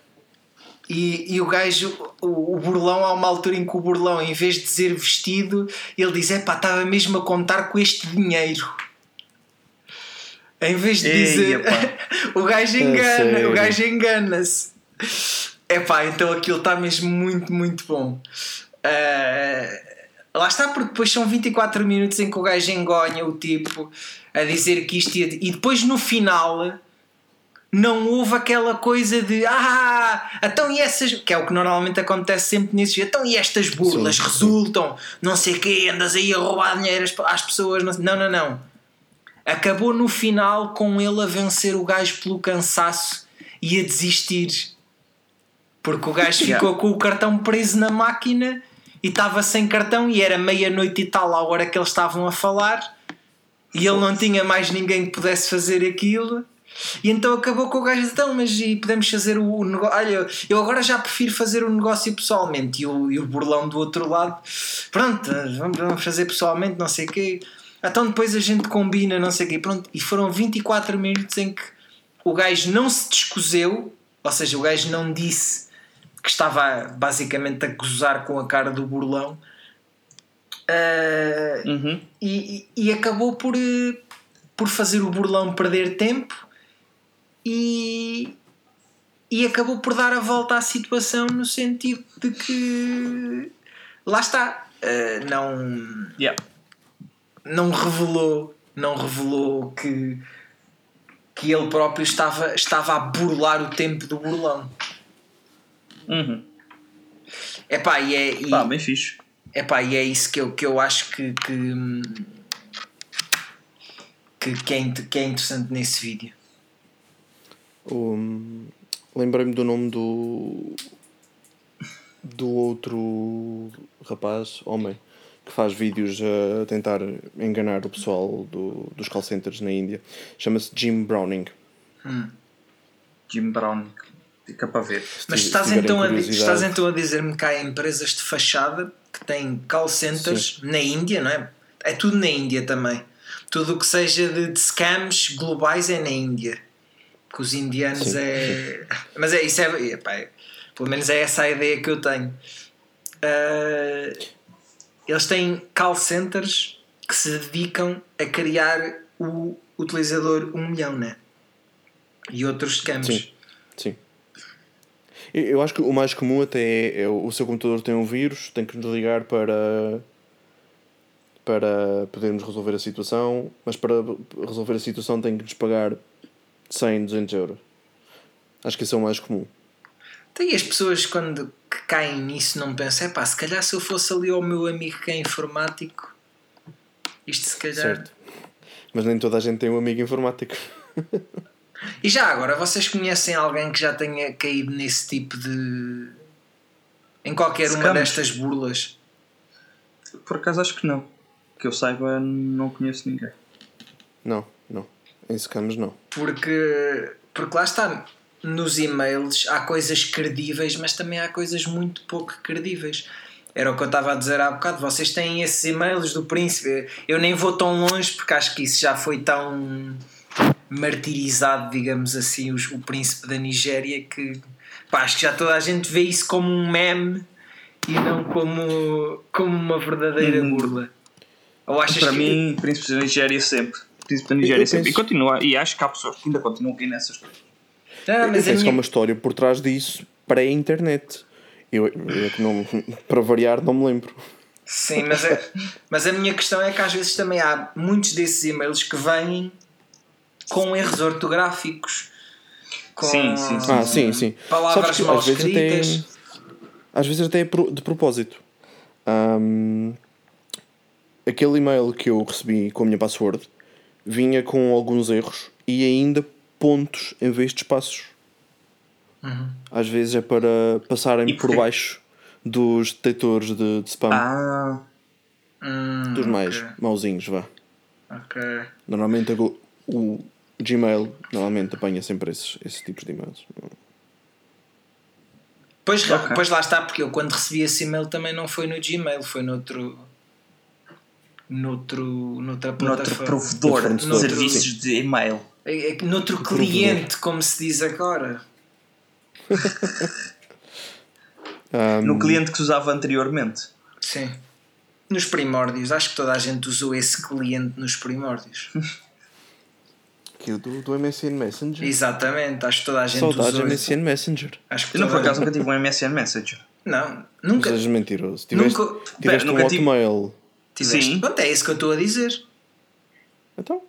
B: e, e o gajo, o, o burlão, há uma altura em que o burlão, em vez de dizer vestido, ele diz: é pá, estava mesmo a contar com este dinheiro. Em vez de Ei, dizer o gajo engana, o gajo engana-se. É pá, então aquilo está mesmo muito, muito bom. Uh, lá está, porque depois são 24 minutos em que o gajo engonha o tipo a dizer que isto ia. E depois no final não houve aquela coisa de ah, então e essas. que é o que normalmente acontece sempre nisso. Então e estas burlas sim, resultam, sim. não sei o quê, andas aí a roubar dinheiro às pessoas. Não, não, não acabou no final com ele a vencer o gajo pelo cansaço e a desistir. Porque o gajo ficou com o cartão preso na máquina e estava sem cartão e era meia-noite e tal a hora que eles estavam a falar e ele não tinha mais ninguém que pudesse fazer aquilo. E então acabou com o gajo então, mas e podemos fazer o, negócio. Olha, eu agora já prefiro fazer o negócio pessoalmente. E o, e o burlão do outro lado, pronto, vamos fazer pessoalmente, não sei o quê. Então depois a gente combina, não sei o quê. Pronto, e foram 24 minutos em que o gajo não se descoseu, ou seja, o gajo não disse que estava basicamente a gozar com a cara do burlão. Uh, uhum. e, e, acabou por, eh, por fazer o burlão perder tempo e, e acabou por dar a volta à situação no sentido de que lá está, uh, não. Yeah não revelou, não revelou que, que ele próprio estava, estava a burlar o tempo do burlão. Uhum. Epá, e é, e,
D: Pá, bem fixe.
B: Epá, e é isso que eu, que eu acho que, que, que, que, é, que é interessante nesse vídeo.
C: Um, Lembrei-me do nome do do outro rapaz, homem, que faz vídeos a tentar enganar o pessoal do, dos call centers na Índia. Chama-se Jim Browning.
D: Hum. Jim Browning. Fica para ver.
B: Mas estás então, a, estás então a dizer-me que há empresas de fachada que têm call centers Sim. na Índia, não é? É tudo na Índia também. Tudo o que seja de, de scams globais é na Índia. Que os indianos Sim. é. Mas é isso, é, é, pelo menos é essa a ideia que eu tenho. Uh, eles têm call centers que se dedicam a criar o utilizador 1 um milhão, né? E outros scams.
C: Sim, sim. Eu acho que o mais comum até é, é o seu computador tem um vírus, tem que nos ligar para para podermos resolver a situação, mas para resolver a situação tem que nos pagar 100, 200 euros. Acho que isso é o mais comum.
B: Então, e as pessoas quando caem nisso não pensam, é pá, se calhar se eu fosse ali ao meu amigo que é informático, isto se calhar. Certo.
C: Mas nem toda a gente tem um amigo informático.
B: e já agora, vocês conhecem alguém que já tenha caído nesse tipo de. em qualquer Scams. uma destas burlas?
D: Por acaso acho que não. Que eu saiba, não conheço ninguém.
C: Não, não. Em scams não.
B: Porque, porque lá está, nos e-mails há coisas credíveis, mas também há coisas muito pouco credíveis. Era o que eu estava a dizer há bocado. Vocês têm esses e-mails do príncipe. Eu nem vou tão longe porque acho que isso já foi tão martirizado, digamos assim, os, o príncipe da Nigéria que pá, acho que já toda a gente vê isso como um meme e não como, como uma verdadeira
D: Hum.
B: burla. Ou achas
D: Para
B: que
D: mim, Príncipe da Nigéria sempre. Príncipe da Nigéria
C: Eu
D: sempre.
C: penso-
D: E continua. E acho que há pessoas que ainda continuam aqui nessas coisas.
B: Ah,
C: eu
B: mas a
C: penso que há
B: minha...
C: uma história por trás disso pré-internet. Eu, eu é não, para variar, não me lembro.
B: Sim, mas, é, mas a minha questão é que às vezes também há muitos desses e-mails que vêm com erros ortográficos. Com
D: Sim, sim, sim.
C: Ah, sim, sim.
B: Palavras
C: que
B: mal
C: às vezes até,
B: escritas.
C: às vezes até é de propósito. Ahm, aquele e-mail que eu recebi com a minha password vinha com alguns erros e ainda pontos em vez de espaços. Às vezes é para passarem por baixo dos detectores de, de spam,
D: Ah,
B: Hum,
C: dos mais
B: ok,
C: mauzinhos, vá.
B: ok.
C: Normalmente Go- o Gmail normalmente apanha sempre esses, esses tipos de e-mails.
B: Pois,
D: Ok.
B: pois lá está, porque eu quando recebi esse e-mail também não foi no Gmail, foi noutro. Noutro, noutra
D: noutro
B: plataforma.
D: provedor de serviços de e-mail.
B: É- é noutro cliente, como se diz agora.
D: No cliente que se usava anteriormente.
B: Sim. Nos primórdios, acho que toda a gente usou esse cliente nos primórdios.
C: aquilo do, do MSN Messenger.
B: Exatamente, acho que toda a gente
C: Saudades
B: usou.
C: MSN Messenger.
B: Acho que
D: Eu não, por acaso, nunca tive um MSN Messenger.
B: Não, nunca
C: Mas és mentiroso. Tiveste,
B: Nunca-
C: tiveste
D: Pera,
C: um
D: nunca tive-
C: Hotmail.
B: tiveste.
D: Sim.
B: Pronto, é isso que eu estou a dizer.
C: Então,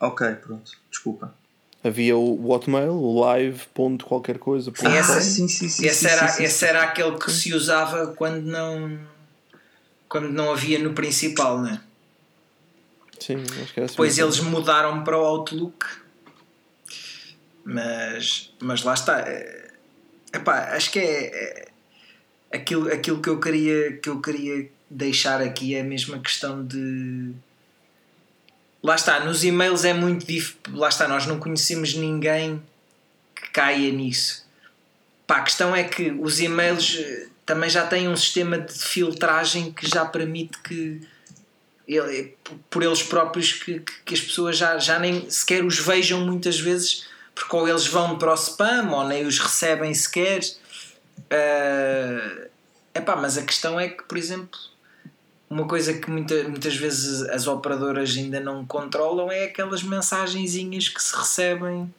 D: Ok, pronto. Desculpa.
C: havia o Hotmail, o live, ponto qualquer coisa. ponto
B: Sim, essa-
D: sim, sim, sim.
B: esse,
D: sim,
B: era,
D: sim, sim.
B: esse era aquele que se usava quando não quando não havia no principal, né?
C: Sim, acho que era assim.
B: Depois
C: uma
B: eles mudaram para o Outlook, mas, mas lá está. É, epá, acho que é, é aquilo, aquilo que, eu queria, que eu queria deixar aqui é a mesma questão de. Lá está, nos e-mails é muito difícil. Lá está, nós não conhecemos ninguém que caia nisso. Pá, a questão é que os e-mails eh, também já têm um sistema de filtragem que já permite que ele- por eles próprios que, que, as pessoas já, já nem sequer os vejam muitas vezes porque ou eles vão para o spam ou nem os recebem sequer é epá, mas a questão é que por exemplo uma coisa que muita, muitas vezes as operadoras ainda não controlam é aquelas mensagenzinhas que se recebem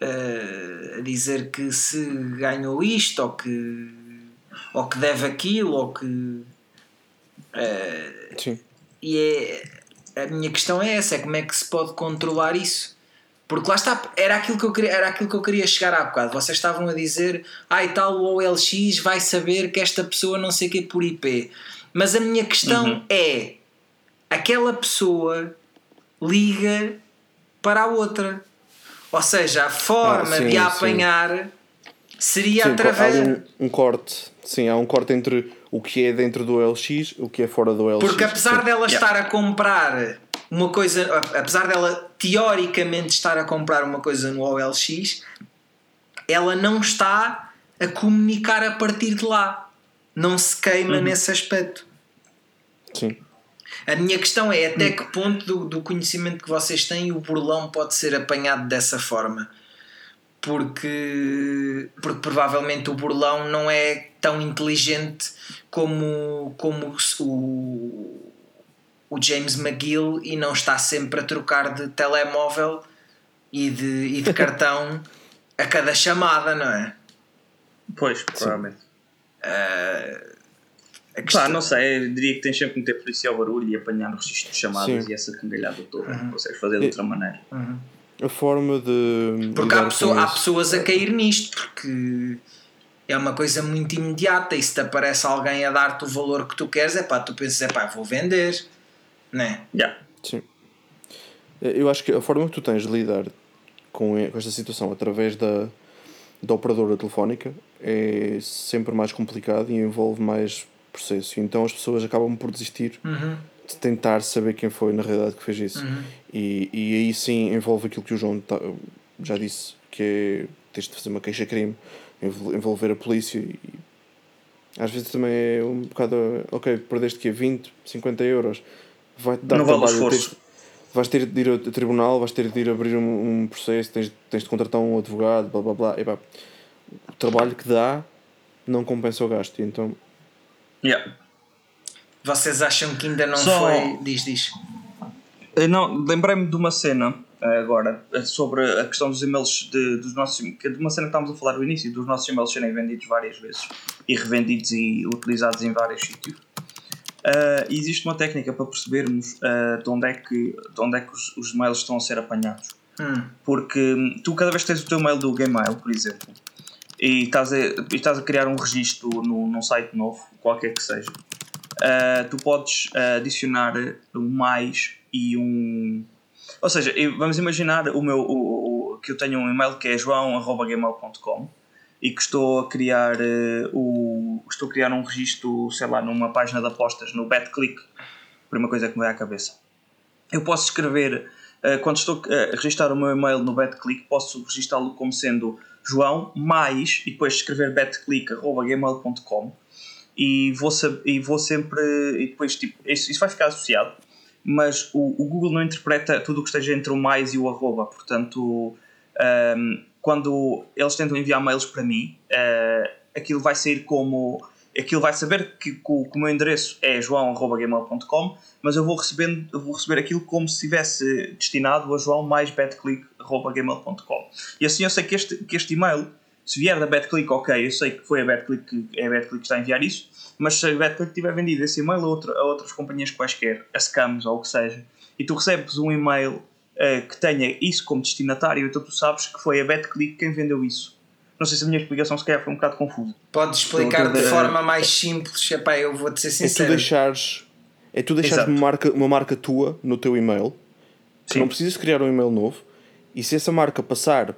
B: eh, a dizer que se ganhou isto ou que ou que deve aquilo ou que eh,
C: Sim.
B: e é, a minha questão é essa, é como é que se pode controlar isso? Porque lá está, era aquilo que eu queria, era aquilo que eu queria chegar há bocado. Vocês estavam a dizer, ah e tal, o OLX vai saber que esta pessoa não sei o que por IP. Mas a minha questão
D: Uhum.
B: é aquela pessoa liga para a outra. Ou seja, a forma
C: Ah, sim,
B: de a
C: sim.
B: apanhar seria
C: Sim,
B: através.
C: há um, um corte. Sim, há um corte entre o que é dentro do LX o que é fora do LX.
B: Porque apesar
C: Sim.
B: dela
D: Yeah.
B: estar a comprar uma coisa, apesar dela teoricamente estar a comprar uma coisa no OLX, ela não está a comunicar a partir de lá. Não se queima nesse aspecto.
C: Sim.
B: A minha questão é até que ponto do, do conhecimento que vocês têm o burlão pode ser apanhado dessa forma. Porque, porque provavelmente o burlão não é tão inteligente como, como o, o James McGill e não está sempre a trocar de telemóvel e de, e de cartão a cada chamada, não é?
D: Pois, provavelmente.
B: A
D: Pá,
B: questão-
D: não sei, eu diria que tens sempre que meter polícia ao barulho e apanhar o registro de chamadas
C: Sim.
D: e essa cangalhada toda. Não consegues fazer de outra maneira.
C: A forma de.
B: Porque há, pessoa- há pessoas a cair nisto, porque é uma coisa muito imediata e se te aparece alguém a dar-te o valor que tu queres, é pá, tu pensas, é pá, vou vender, né?
D: Yeah.
C: Sim. Eu acho que a forma que tu tens de lidar com com esta situação através da, da operadora telefónica é sempre mais complicado e envolve mais processo. Então as pessoas acabam por desistir
B: Uhum.
C: de tentar saber quem foi na realidade que fez isso. E, e aí sim envolve aquilo que o João tá- já disse, que é tens de fazer uma queixa-crime, envol- envolver a polícia e às vezes também é um bocado ok, perdeste que 20, 50 euros, vai-te dar
D: Não
C: trabalho, tens- vais ter de ir ao tribunal, vais ter de ir abrir um, um processo, tens, tens de contratar um advogado, blá blá blá. Epá, o trabalho que dá não compensa o gasto. e Então,
D: Yeah.
B: Vocês acham que ainda não
D: Só-
B: foi. Diz, diz.
D: Eh, Não, lembrei-me de uma cena eh, agora eh, sobre a questão dos e-mails de, dos nossos é de uma cena que estávamos a falar no início, dos nossos e-mails serem vendidos várias vezes e revendidos e utilizados em vários sítios. Eh, existe uma técnica para percebermos eh, de onde é que, de onde é que os, os e-mails estão a ser apanhados.
B: Hum.
D: Porque hum, tu cada vez que tens o teu e-mail do Gmail, por exemplo, e estás a, e estás a criar um registro no, num site novo, qualquer que seja, ah, tu podes adicionar um mais e um. Ou seja, vamos imaginar o meu, o, o- que eu tenho um e-mail que é joão.gmail.com e que estou a criar eh, o. Estou a criar um registro, sei lá, numa página de apostas no BetClick. Primeira coisa que me vem à cabeça. Eu posso escrever, eh, quando estou a registrar o meu e-mail no BetClick, posso registá-lo como sendo João, mais, e depois escrever betclick.gmail.com e vou, e vou sempre, e depois tipo, isso, isso vai ficar associado, mas o, o Google não interpreta tudo o que esteja entre o mais e o arroba, portanto, ahm, quando eles tentam enviar mails para mim, ah, aquilo vai sair como aquilo vai saber que, que o, que o meu endereço é joão.gmail.com, mas eu vou, recebendo, eu vou receber aquilo como se estivesse destinado a joão mais betclick.gmail.com. E assim eu sei que este, que este e-mail, se vier da BetClick, ok, eu sei que foi a BetClick que é a BetClick que está a enviar isso, mas se a BetClick tiver vendido esse e-mail a, outra, a outras companhias quaisquer, a scams ou o que seja, e tu recebes um e-mail eh, que tenha isso como destinatário, então tu sabes que foi a BetClick quem vendeu isso. Não sei se a minha explicação se calhar foi um bocado confusa.
B: Podes explicar
D: a
B: de forma mais simples. Epá, eu vou-te ser
C: é tu
B: sincero.
C: deixares, é tu deixares uma marca, uma marca tua no teu e-mail, que
D: Sim.
C: não precisas criar um e-mail novo, e se essa marca passar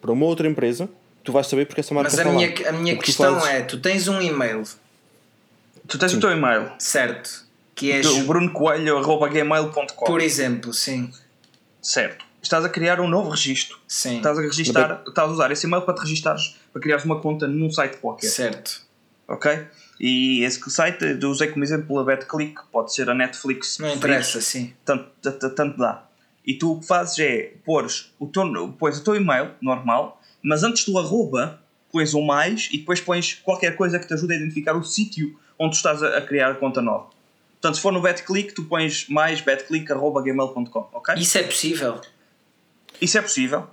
C: para uma outra empresa, tu vais saber porque essa marca
B: Mas a
C: está
B: minha,
C: lá.
B: a minha
C: que tu
B: questão
C: fazes-
B: é: tu tens um e-mail,
D: Tu tens o teu e-mail,
B: certo? Que é,
D: o brunocoelho.gmail.com,
B: por exemplo, sim.
D: certo? Estás a criar um novo registro.
B: Sim.
D: Estás a registar, estás a usar esse e-mail para te registares, para criares uma conta num site qualquer.
B: Certo.
D: Ok? E esse site eu usei como exemplo a BetClick, pode ser a Netflix.
B: Não interessa, sim.
D: Tanto, tanto, tanto dá. E tu o que fazes é pôres o teu, pões o teu e-mail normal, mas antes do arroba pões um mais e depois pões qualquer coisa que te ajude a identificar o sítio onde tu estás a, a criar a conta nova. Portanto, se for no BetClick, tu pões mais betclick.gmail.com, ok?
B: Isso é possível.
D: Isso é possível.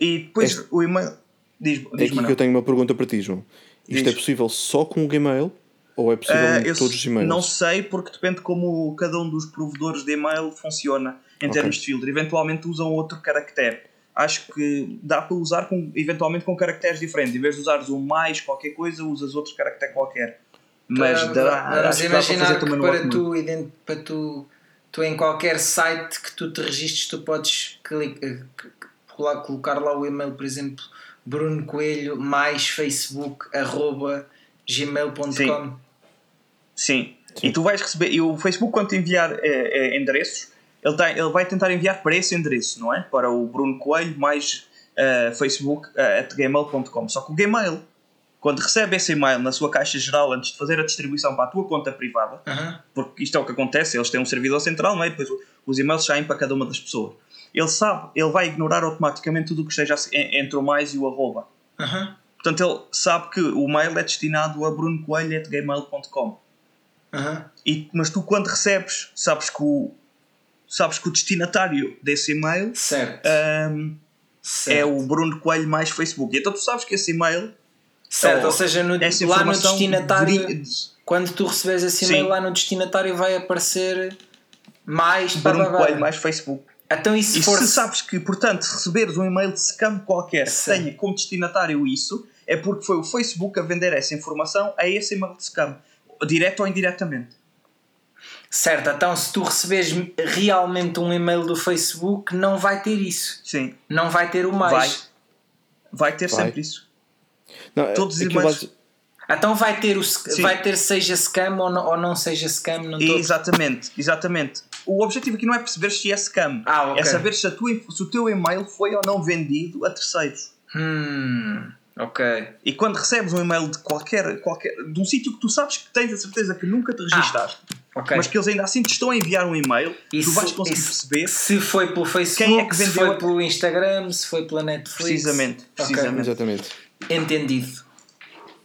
D: E depois
C: Este-
D: o e-mail. Diz,
C: É
D: diz
C: aqui que eu tenho uma pergunta para ti, João. Isto
D: Diz.
C: é possível só com o Gmail ou é possível
D: Ah,
C: em todos os e-mails?
D: não sei porque depende como cada um dos provedores de e-mail funciona em
C: Ok.
D: termos de filtro. Eventualmente usam outro caractere. Acho que dá para usar com, eventualmente com caracteres diferentes. Em vez de usares um mais qualquer coisa, usas outro caractere qualquer. Mas dá, acho que dá para
B: imaginar
D: fazer
B: que para tu, para tu, tu em qualquer site que tu te registres, tu podes clic- eh, colocar lá o e-mail, por exemplo, Bruno Coelho mais Facebook arroba gmail.com.
D: Sim. E tu vais receber. E o Facebook, quando te enviar eh, eh, endereços, ele, tem, ele vai tentar enviar para esse endereço, não é? Para o Bruno Coelho mais eh, Facebook eh, at gmail.com. Só que o Gmail, quando recebe esse e-mail na sua caixa geral antes de fazer a distribuição para a tua conta privada,
B: Aham.
D: porque isto é o que acontece, eles têm um servidor central, não é? Depois os e-mails saem para cada uma das pessoas. Ele sabe, ele vai ignorar automaticamente tudo o que esteja en- entre o mais e o arroba.
B: Aham.
D: Portanto, ele sabe que o mail é destinado a brunocoelho.gmail.com.
B: Aham.
D: E, mas tu quando recebes, sabes que o, sabes que o destinatário desse e-mail
B: certo.
D: é o Bruno Coelho mais Facebook. Então tu sabes que esse e-mail,
B: Certo,
D: ou
B: ou seja, no, lá no destinatário,
D: diri-
B: quando tu receberes esse e-mail lá no destinatário vai aparecer mais
D: Bruno
B: pá, pá.
D: Coelho mais Facebook.
B: Então e se
D: E
B: for
D: se sabes que, portanto, receberes um e-mail de scam qualquer que tenha como destinatário isso, é porque foi o Facebook a vender essa informação a esse e-mail de scam, direto ou indiretamente.
B: Certo, então se tu receberes realmente um e-mail do Facebook, não vai ter isso.
D: Sim,
B: Não vai ter o mais.
D: vai. Vai ter
C: Vai.
D: sempre isso.
C: Não,
D: Todos os
C: aquilo
D: e-mails-
C: basi-
B: Então vai ter, o,
D: Sim.
B: vai ter seja scam ou não, ou não seja scam, não estou a
D: Exatamente, exatamente. O objetivo aqui não é perceber se é scam,
B: Ah, ok.
D: é saber se, a tua, se o teu e-mail foi ou não vendido a terceiros.
B: Hum, ok.
D: E quando recebes um e-mail de qualquer, qualquer de um sítio que tu sabes que tens a certeza que nunca te registaste,
B: ok.
D: mas que eles ainda assim te estão a enviar um e-mail, tu vais conseguir perceber
B: se foi pelo Facebook,
D: Quem é que
B: se
D: vendeu
B: foi
D: a-
B: pelo Instagram, se foi pela Netflix.
D: Precisamente, precisamente.
C: Exatamente.
B: Entendido.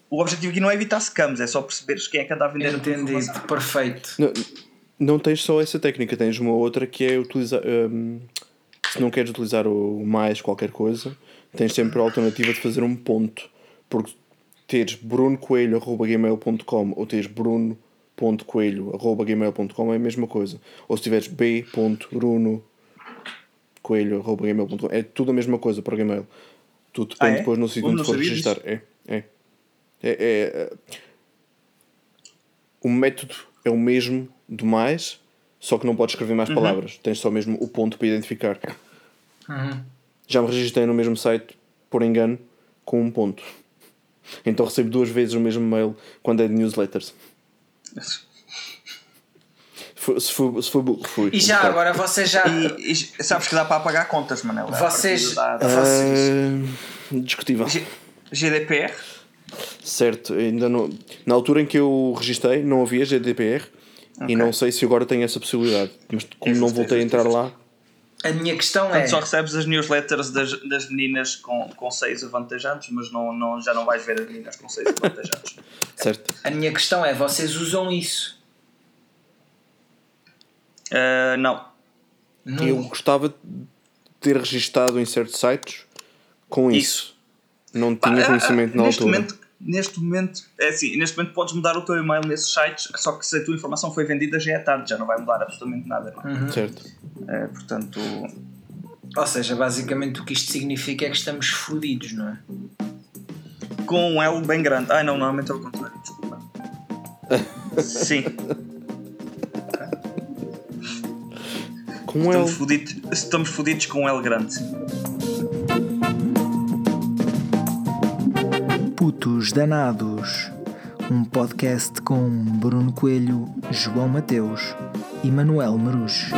D: O objetivo aqui não é evitar scams, é só perceberes quem é que anda a vender a
B: Entendido.
D: informação.
B: Perfeito.
C: Não, não tens só essa técnica, tens uma outra que é utilizar. hum, se não queres utilizar o mais qualquer coisa, tens sempre a alternativa de fazer um ponto. Porque teres brunocoelho.gmail.com ou teres bruno.coelho.gmail.com é a mesma coisa. Ou se tiveres b.brunocoelho.gmail.com é tudo a mesma coisa para o Gmail. Tudo depende
D: Ah, é?
C: depois no sítio onde for registar. É, é. É, é, o método é o mesmo do mais, só que não podes escrever
D: Uhum.
C: mais palavras. Tens só mesmo o ponto para identificar.
B: Uhum.
C: Já me registrei no mesmo site, por engano, com um ponto. Então recebo duas vezes o mesmo mail quando é de newsletters. Se for, se for burro, fui.
B: E já agora vocês já.
D: E, e sabes que dá para apagar contas, Manel. é,
B: Vocês-
D: partir da-
B: vocês-
C: Ah, discutível.
D: G- GDPR?
C: Certo, ainda não, na altura em que eu registrei não havia GDPR e não sei se agora tem essa possibilidade. Mas como não voltei a entrar lá,
B: A minha questão é.
D: Portanto, só recebes as newsletters das, das meninas com, com seis avantajantes, mas não, não, já não vais ver as meninas com seis avantajantes.
C: certo?
B: A minha questão é: vocês usam isso?
D: Ah, não.
B: Não.
C: Eu gostava de ter registado em certos sites com isso. Não tinha
D: Ah,
C: conhecimento
D: ah,
C: na
D: neste
C: altura.
D: Momento, neste momento, é assim, neste momento podes mudar o teu e-mail nesses sites, só que se a tua informação foi vendida já é tarde, já não vai mudar absolutamente nada. não é?
C: Certo.
D: Eh, portanto,
B: Ou seja, basicamente o que isto significa é que estamos fodidos, não é?
D: com um L bem grande. Ai não, normalmente é o contrário, desculpa. Sim,
C: Com
D: estamos
C: ele.
D: fodidos, estamos fodidos com um L grande.
A: Putos Danados, um podcast com Bruno Coelho, João Mateus e Manuel Marujo.